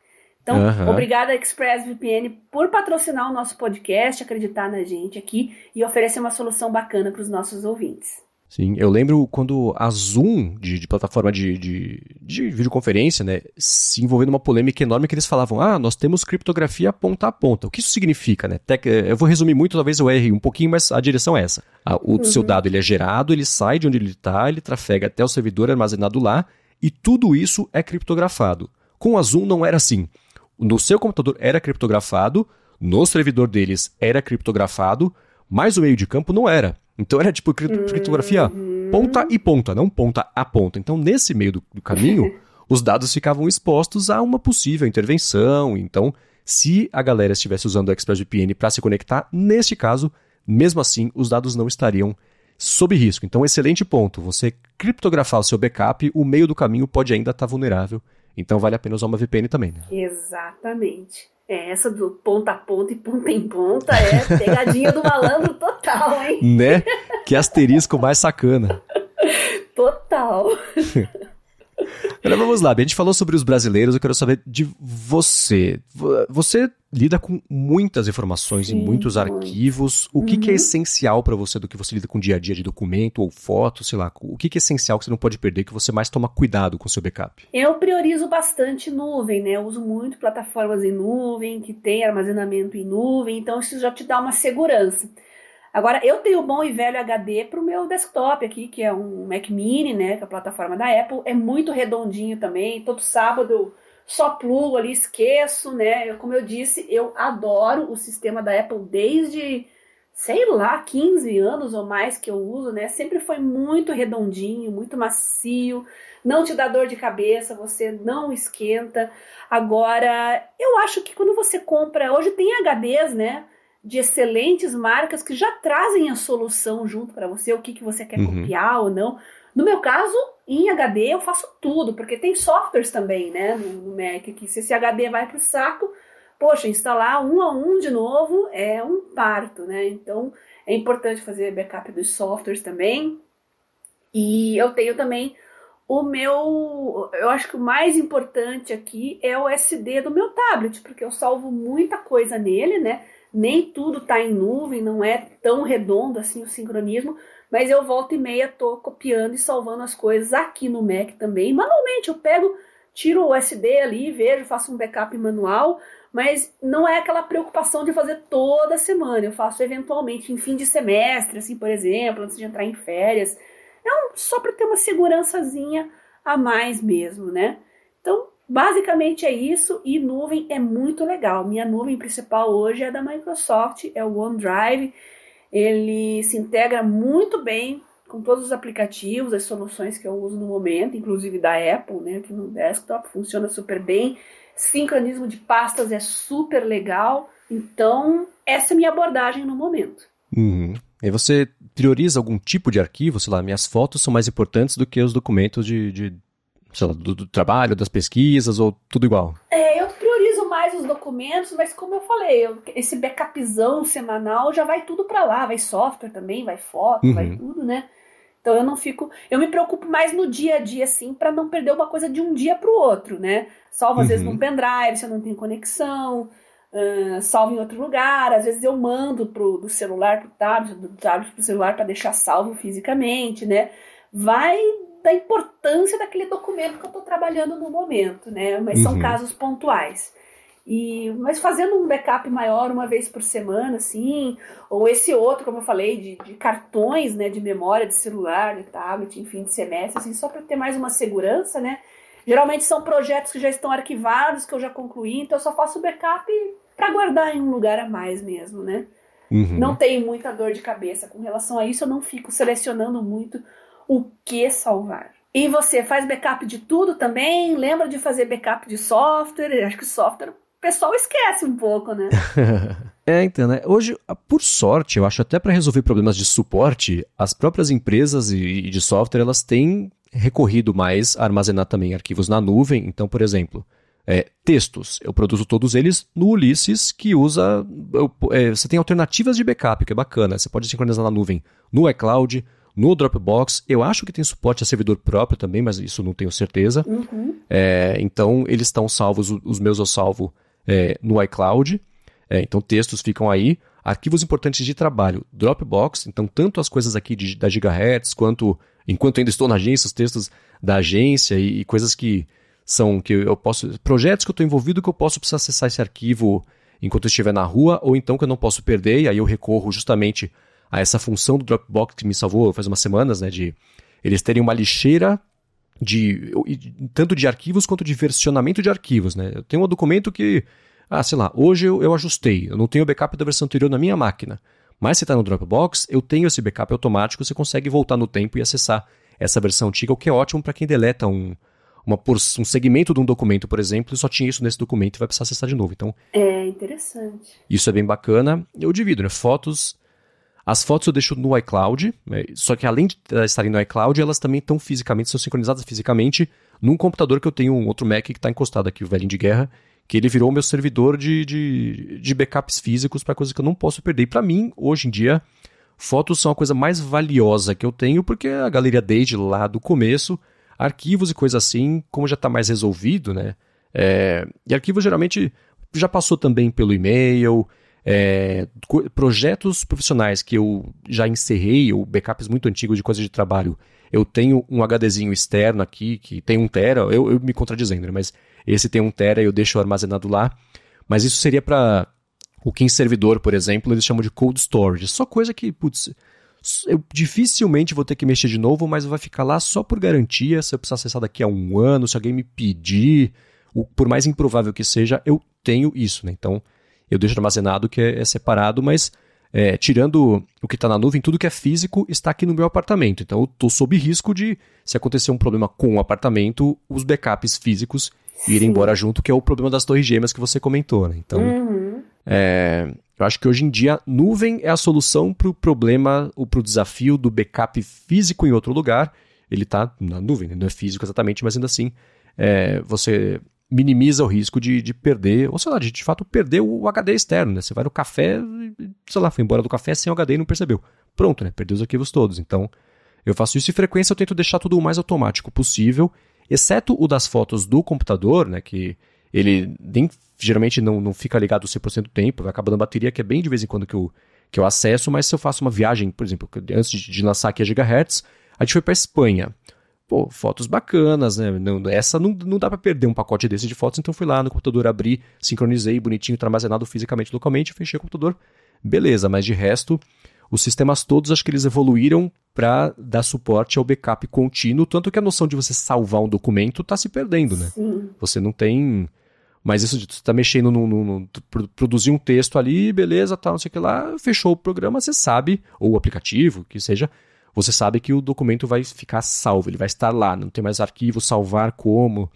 S2: Então, uhum. obrigada ExpressVPN por patrocinar o nosso podcast, acreditar na gente aqui e oferecer uma solução bacana para os nossos ouvintes.
S1: Sim, eu lembro quando a Zoom, de, de plataforma de, de, de, videoconferência, né, se envolveu numa polêmica enorme que eles falavam, ah, nós temos criptografia ponta a ponta. O que isso significa, né? Tec eu vou resumir muito, talvez eu erre um pouquinho, mas a direção é essa. o uhum. seu dado ele é gerado, ele sai de onde ele está, ele trafega até o servidor armazenado lá, e tudo isso é criptografado. Com a Zoom não era assim. No seu computador era criptografado, no servidor deles era criptografado, mas o meio de campo não era. Então era tipo criptografia uhum. ponta e ponta, não ponta a ponta. Então nesse meio do, do caminho, os dados ficavam expostos a uma possível intervenção. Então, se a galera estivesse usando o ExpressVPN para se conectar, neste caso, mesmo assim, os dados não estariam sob risco. Então, excelente ponto. Você criptografar o seu backup, o meio do caminho pode ainda estar tá vulnerável. Então, vale a pena usar uma VPN também. Né?
S2: Exatamente. É, essa do ponta a ponta e ponta em ponta é pegadinha do malandro total, hein?
S1: Né? Que asterisco mais sacana.
S2: Total.
S1: Agora vamos lá, a gente falou sobre os brasileiros, eu quero saber de você. Você lida com muitas informações Sim, em muitos arquivos. O que, uhum. que é uhum. essencial para você do que você lida com dia a dia de documento ou foto, sei lá? O que, que é essencial que você não pode perder, que você mais toma cuidado com o seu backup?
S2: Eu priorizo bastante nuvem, né? Eu uso muito plataformas em nuvem, que tem armazenamento em nuvem, então isso já te dá uma segurança. Agora, eu tenho o bom e velho HD para o meu desktop aqui, que é um Mac Mini, né? Que é a plataforma da Apple. É muito redondinho também. Todo sábado eu só plugo ali, esqueço, né? Como eu disse, eu adoro o sistema da Apple desde, sei lá, 15 anos ou mais que eu uso, né? Sempre foi muito redondinho, muito macio. Não te dá dor de cabeça, você não esquenta. Agora, eu acho que quando você compra. Hoje tem HDs, né? de excelentes marcas que já trazem a solução junto para você, o que, que você quer uhum. copiar ou não. No meu caso, em HD eu faço tudo, porque tem softwares também, né, no, no Mac, que se esse HD vai para o saco, poxa, instalar um a um de novo é um parto, né? Então é importante fazer backup dos softwares também. E eu tenho também o meu, eu acho que o mais importante aqui é o SD do meu tablet, porque eu salvo muita coisa nele, né? nem tudo está em nuvem, não é tão redondo assim o sincronismo, mas eu volto e meia tô copiando e salvando as coisas aqui no Mac também. Manualmente eu pego, tiro o SD ali, vejo, faço um backup manual, mas não é aquela preocupação de fazer toda semana. Eu faço eventualmente em fim de semestre, assim, por exemplo, antes de entrar em férias. É só para ter uma segurançazinha a mais mesmo, né? Então, Basicamente é isso e nuvem é muito legal. Minha nuvem principal hoje é da Microsoft, é o OneDrive. Ele se integra muito bem com todos os aplicativos, as soluções que eu uso no momento, inclusive da Apple, né, aqui no desktop, funciona super bem. Sincronismo de pastas é super legal. Então, essa é a minha abordagem no momento.
S1: Uhum. E você prioriza algum tipo de arquivo? Sei lá, minhas fotos são mais importantes do que os documentos de, de sei lá, do, do, trabalho, das pesquisas, ou tudo igual?
S2: É, eu mais os documentos, mas como eu falei, eu, esse backupzão semanal já vai tudo para lá, vai software também, vai foto, uhum. vai tudo, né? Então eu não fico, eu me preocupo mais no dia a dia assim, para não perder uma coisa de um dia para o outro, né? Salvo às uhum. vezes num pendrive, se eu não tenho conexão, uh, salvo em outro lugar, às vezes eu mando pro, do celular pro tablet, do tablet pro celular para deixar salvo fisicamente, né? Vai da importância daquele documento que eu estou trabalhando no momento, né? Mas são uhum. casos pontuais. E, mas fazendo um backup maior uma vez por semana, assim, ou esse outro, como eu falei, de, de cartões, né, de memória de celular, de tablet, enfim, de semestre, assim, só para ter mais uma segurança, né? Geralmente são projetos que já estão arquivados, que eu já concluí, então eu só faço backup para guardar em um lugar a mais mesmo, né? Uhum. Não tenho muita dor de cabeça com relação a isso, eu não fico selecionando muito o que salvar. E você faz backup de tudo também? Lembra de fazer backup de software? Acho que software o pessoal esquece um pouco, né?
S1: é, então, né? Hoje, por sorte, eu acho até para resolver problemas de suporte, as próprias empresas e de software, elas têm recorrido mais a armazenar também arquivos na nuvem. Então, por exemplo, é, textos. Eu produzo todos eles no Ulysses, que usa. Eu, é, você tem alternativas de backup, que é bacana. Você pode sincronizar na nuvem no iCloud, no Dropbox. Eu acho que tem suporte a servidor próprio também, mas isso não tenho certeza. Uhum. É, então, eles estão salvos, os meus eu salvo é, no iCloud. É, então, textos ficam aí. Arquivos importantes de trabalho, Dropbox. Então, tanto as coisas aqui de, da Gigahertz, quanto, enquanto ainda estou na agência, os textos da agência e, e coisas que são que eu posso. Projetos que eu estou envolvido que eu posso precisar acessar esse arquivo enquanto eu estiver na rua, ou então que eu não posso perder, e aí eu recorro justamente a essa função do Dropbox que me salvou faz umas semanas, né? De eles terem uma lixeira de tanto de arquivos quanto de versionamento de arquivos, né? Eu tenho um documento que, ah, sei lá, hoje eu, eu ajustei, eu não tenho o backup da versão anterior na minha máquina, mas se está no Dropbox, eu tenho esse backup automático, você consegue voltar no tempo e acessar essa versão antiga, o que é ótimo para quem deleta um, uma, um segmento de um documento, por exemplo, e só tinha isso nesse documento e vai precisar acessar de novo. Então,
S2: é interessante.
S1: Isso é bem bacana. Eu divido, né? Fotos, as fotos eu deixo no iCloud, né? só que além de estarem no iCloud, elas também estão fisicamente, são sincronizadas fisicamente num computador que eu tenho, um outro Mac que está encostado aqui, o velhinho de guerra, que ele virou meu servidor de, de, de backups físicos para coisas que eu não posso perder. E para mim, hoje em dia, fotos são a coisa mais valiosa que eu tenho, porque a galeria desde lá do começo, arquivos e coisas assim, como já está mais resolvido, né? É, e arquivos geralmente já passou também pelo e-mail, é, projetos profissionais que eu já encerrei, ou backups muito antigos de coisas de trabalho, eu tenho um HDzinho externo aqui, que tem um tera, eu, eu me contradizendo, né? mas esse tem um tera e eu deixo armazenado lá. Mas isso seria para o King Servidor, por exemplo, eles chamam de cold storage. Só coisa que, putz, eu dificilmente vou ter que mexer de novo, mas vai ficar lá só por garantia. Se eu precisar acessar daqui a um ano, se alguém me pedir, por mais improvável que seja, eu tenho isso, né? Então, eu deixo armazenado que é, é separado, mas é, tirando o que está na nuvem, tudo que é físico está aqui no meu apartamento. Então eu estou sob risco de, se acontecer um problema com o apartamento, os backups físicos Sim. irem embora junto, que é o problema das torres gêmeas que você comentou. Né? Então, uhum. é, eu acho que hoje em dia, nuvem é a solução para o problema, ou para o desafio do backup físico em outro lugar. Ele está na nuvem, né? não é físico exatamente, mas ainda assim, é, você minimiza o risco de, de perder, ou sei lá, de, de fato perder o HD externo, né? Você vai no café, sei lá, foi embora do café sem o HD e não percebeu. Pronto, né? Perdeu os arquivos todos. Então, eu faço isso e frequência eu tento deixar tudo o mais automático possível, exceto o das fotos do computador, né? Que ele nem, geralmente não, não fica ligado 100% do tempo, vai acabando a bateria, que é bem de vez em quando que eu, que eu acesso, mas se eu faço uma viagem, por exemplo, antes de, de lançar aqui a Gigahertz, a gente foi para Espanha pô, fotos bacanas, né? Não, essa não, não dá para perder um pacote desse de fotos, então fui lá no computador, abri, sincronizei, bonitinho, tá armazenado fisicamente, localmente, fechei o computador, beleza, mas de resto, os sistemas todos acho que eles evoluíram para dar suporte ao backup contínuo, tanto que a noção de você salvar um documento está se perdendo, né? Sim. Você não tem. Mas isso de você tá mexendo no, no, no, produzir um texto ali, beleza, tal, não sei o que lá, fechou o programa, você sabe, ou o aplicativo, que seja, você sabe que o documento vai ficar salvo, ele vai estar lá, não tem mais arquivo, salvar como.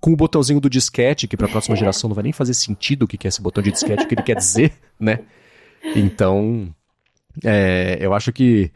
S1: Com o botãozinho do disquete, que para a próxima geração não vai nem fazer sentido o que é esse botão de disquete, o que ele quer dizer, né? Então, é, eu acho que.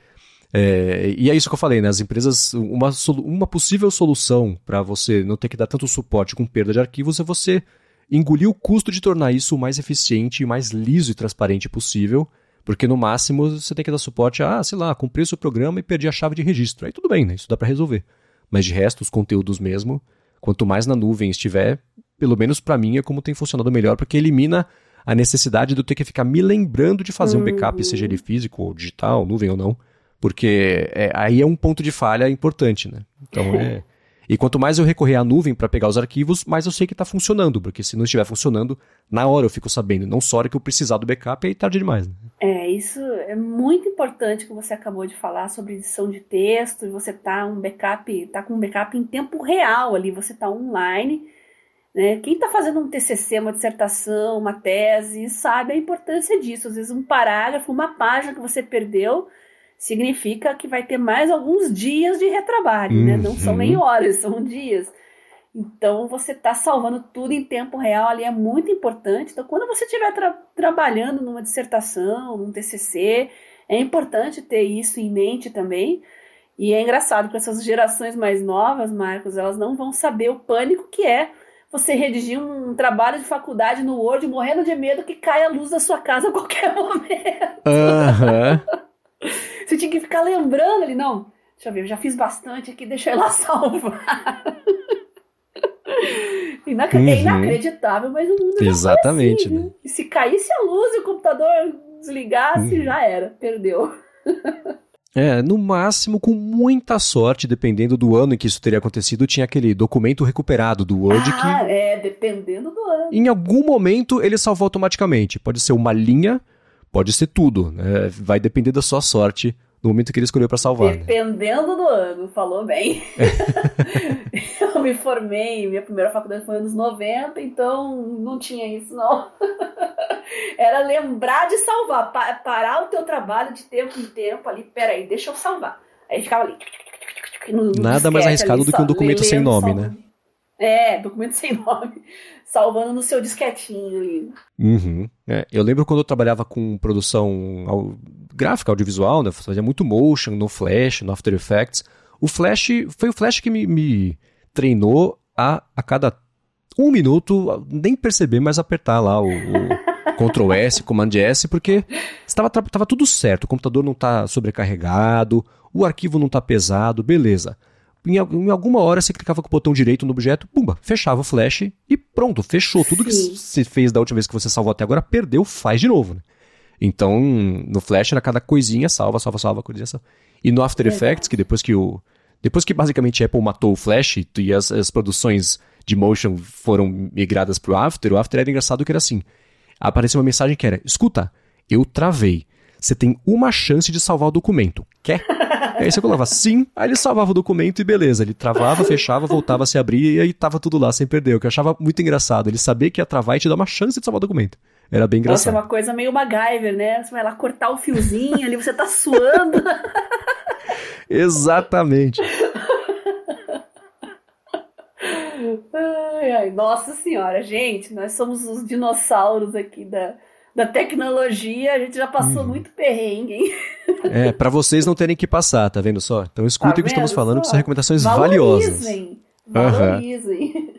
S1: É, e é isso que eu falei, né? As empresas. Uma, uma possível solução para você não ter que dar tanto suporte com perda de arquivos é você engolir o custo de tornar isso o mais eficiente, mais liso e transparente possível porque no máximo você tem que dar suporte a, ah, sei lá, cumprir seu programa e perdi a chave de registro. Aí tudo bem, né? Isso dá para resolver. Mas de resto, os conteúdos mesmo, quanto mais na nuvem estiver, pelo menos para mim é como tem funcionado melhor, porque elimina a necessidade de eu ter que ficar me lembrando de fazer uhum. um backup, seja ele físico ou digital, nuvem ou não, porque é, aí é um ponto de falha importante, né? Então é. E quanto mais eu recorrer à nuvem para pegar os arquivos, mais eu sei que está funcionando, porque se não estiver funcionando, na hora eu fico sabendo, não só hora que eu precisar do backup, aí tarde demais. Né?
S2: É, isso é muito importante que você acabou de falar sobre edição de texto, você tá um backup, tá com um backup em tempo real ali, você tá online, né? Quem está fazendo um TCC, uma dissertação, uma tese, sabe a importância disso. Às vezes um parágrafo, uma página que você perdeu, significa que vai ter mais alguns dias de retrabalho, uhum. né? Não são nem uhum. horas, são dias. Então você está salvando tudo em tempo real ali é muito importante. Então quando você estiver tra trabalhando numa dissertação, num TCC, é importante ter isso em mente também. E é engraçado que essas gerações mais novas, Marcos, elas não vão saber o pânico que é você redigir um trabalho de faculdade no Word morrendo de medo que caia a luz da sua casa a qualquer momento. Uhum. Você tinha que ficar lembrando ali, não. Deixa eu ver, eu já fiz bastante aqui, deixa lá salvar. Inac uhum. É inacreditável, mas o mundo
S1: Exatamente, assim, né?
S2: E se caísse a luz e o computador desligasse, uhum. já era, perdeu.
S1: É, no máximo, com muita sorte, dependendo do ano em que isso teria acontecido, tinha aquele documento recuperado do Word
S2: ah,
S1: que.
S2: Ah, é, dependendo do ano.
S1: Em algum momento ele salvou automaticamente. Pode ser uma linha Pode ser tudo, né? vai depender da sua sorte no momento que ele escolheu para salvar.
S2: Né? Dependendo né? do ano, falou bem. eu me formei, minha primeira faculdade foi nos anos 90, então não tinha isso não. Era lembrar de salvar, parar o teu trabalho de tempo em tempo ali, peraí, deixa eu salvar. Aí ficava ali.
S1: Nada mais arriscado ali, do que um documento sem nome, né?
S2: É, documento sem nome salvando no seu disquetinho ali.
S1: Uhum. É, eu lembro quando eu trabalhava com produção ao, gráfica, audiovisual, né? Fazia muito motion no Flash, no After Effects. O Flash, foi o Flash que me, me treinou a, a cada um minuto, nem perceber, mas apertar lá o, o Ctrl S, Command S, porque estava tava tudo certo. O computador não está sobrecarregado, o arquivo não está pesado, beleza em, em, alguma hora você clicava com o botão direito no objeto, pumba, fechava o flash e pronto, fechou. Tudo Sim. que você fez da última vez que você salvou até agora, perdeu, faz de novo. Né? Então, no flash era cada coisinha salva, salva, salva, coisinha salva. E no After Effects, que depois que o. Depois que basicamente a Apple matou o Flash e as, as produções de motion foram migradas para o After, o After era engraçado que era assim. Apareceu uma mensagem que era: escuta, eu travei. Você tem uma chance de salvar o documento. Quer? Aí você colocava sim, aí ele salvava o documento e beleza. Ele travava, fechava, voltava a se abrir e aí tava tudo lá sem perder. O que eu achava muito engraçado. Ele sabia que ia travar e te dar uma chance de salvar o documento. Era bem engraçado.
S2: Nossa, é uma coisa meio MacGyver, né? Você vai lá cortar o fiozinho ali, você tá suando.
S1: Exatamente.
S2: Ai, ai, nossa senhora, gente, nós somos os dinossauros aqui da, da tecnologia, a gente já passou hum. muito perrengue, hein?
S1: É, para vocês não terem que passar, tá vendo só? Então escutem tá o que estamos falando, que são recomendações valorizem,
S2: valiosas. Valorizem. Uhum.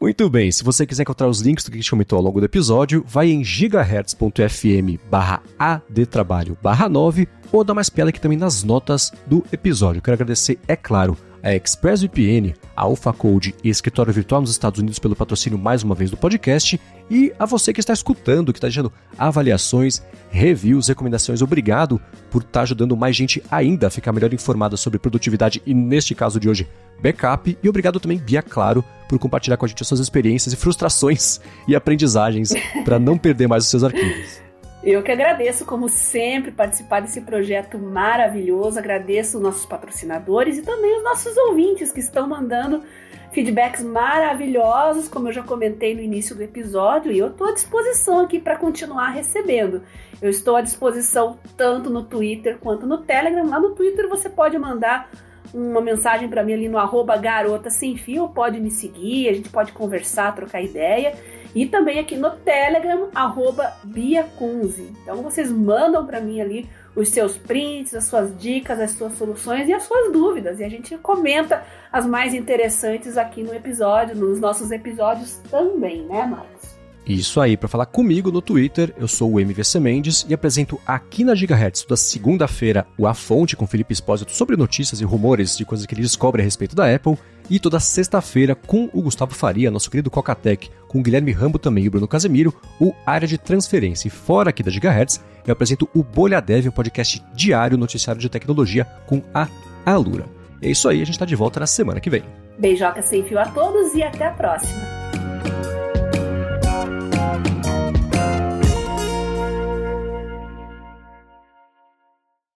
S1: Muito bem, se você quiser encontrar os links do que a gente comentou ao longo do episódio, vai em gigahertz.fm barra adtrabalho barra 9 ou dá mais piada aqui também nas notas do episódio. Quero agradecer, é claro, a ExpressVPN, a AlphaCode e Escritório Virtual nos Estados Unidos pelo patrocínio mais uma vez do podcast e a você que está escutando, que está deixando avaliações, reviews, recomendações. Obrigado por estar ajudando mais gente ainda a ficar melhor informada sobre produtividade e, neste caso de hoje, backup. E obrigado também, Bia Claro, por compartilhar com a gente as suas experiências e frustrações e aprendizagens para não perder mais os seus arquivos.
S2: Eu que agradeço, como sempre, participar desse projeto maravilhoso. Agradeço os nossos patrocinadores e também os nossos ouvintes que estão mandando feedbacks maravilhosos, como eu já comentei no início do episódio, e eu estou à disposição aqui para continuar recebendo. Eu estou à disposição tanto no Twitter quanto no Telegram. Lá no Twitter você pode mandar uma mensagem para mim ali no arroba garota sem fio, pode me seguir, a gente pode conversar, trocar ideia. E também aqui no Telegram, arroba. Então vocês mandam para mim ali os seus prints, as suas dicas, as suas soluções e as suas dúvidas. E a gente comenta as mais interessantes aqui no episódio, nos nossos episódios também, né, Marcos?
S1: Isso aí, para falar comigo no Twitter, eu sou o MVC Mendes e apresento aqui na Gigahertz toda segunda-feira o A Fonte com Felipe Espósito sobre notícias e rumores de coisas que ele descobre a respeito da Apple e toda sexta-feira com o Gustavo Faria, nosso querido Cocatec, com o Guilherme Rambo também e o Bruno Casemiro, o Área de Transferência. E fora aqui da Gigahertz, eu apresento o Bolha Dev, um podcast diário noticiário de tecnologia com a Alura. É isso aí, a gente está de volta na semana que vem.
S2: Beijoca sem fio a todos e até a próxima.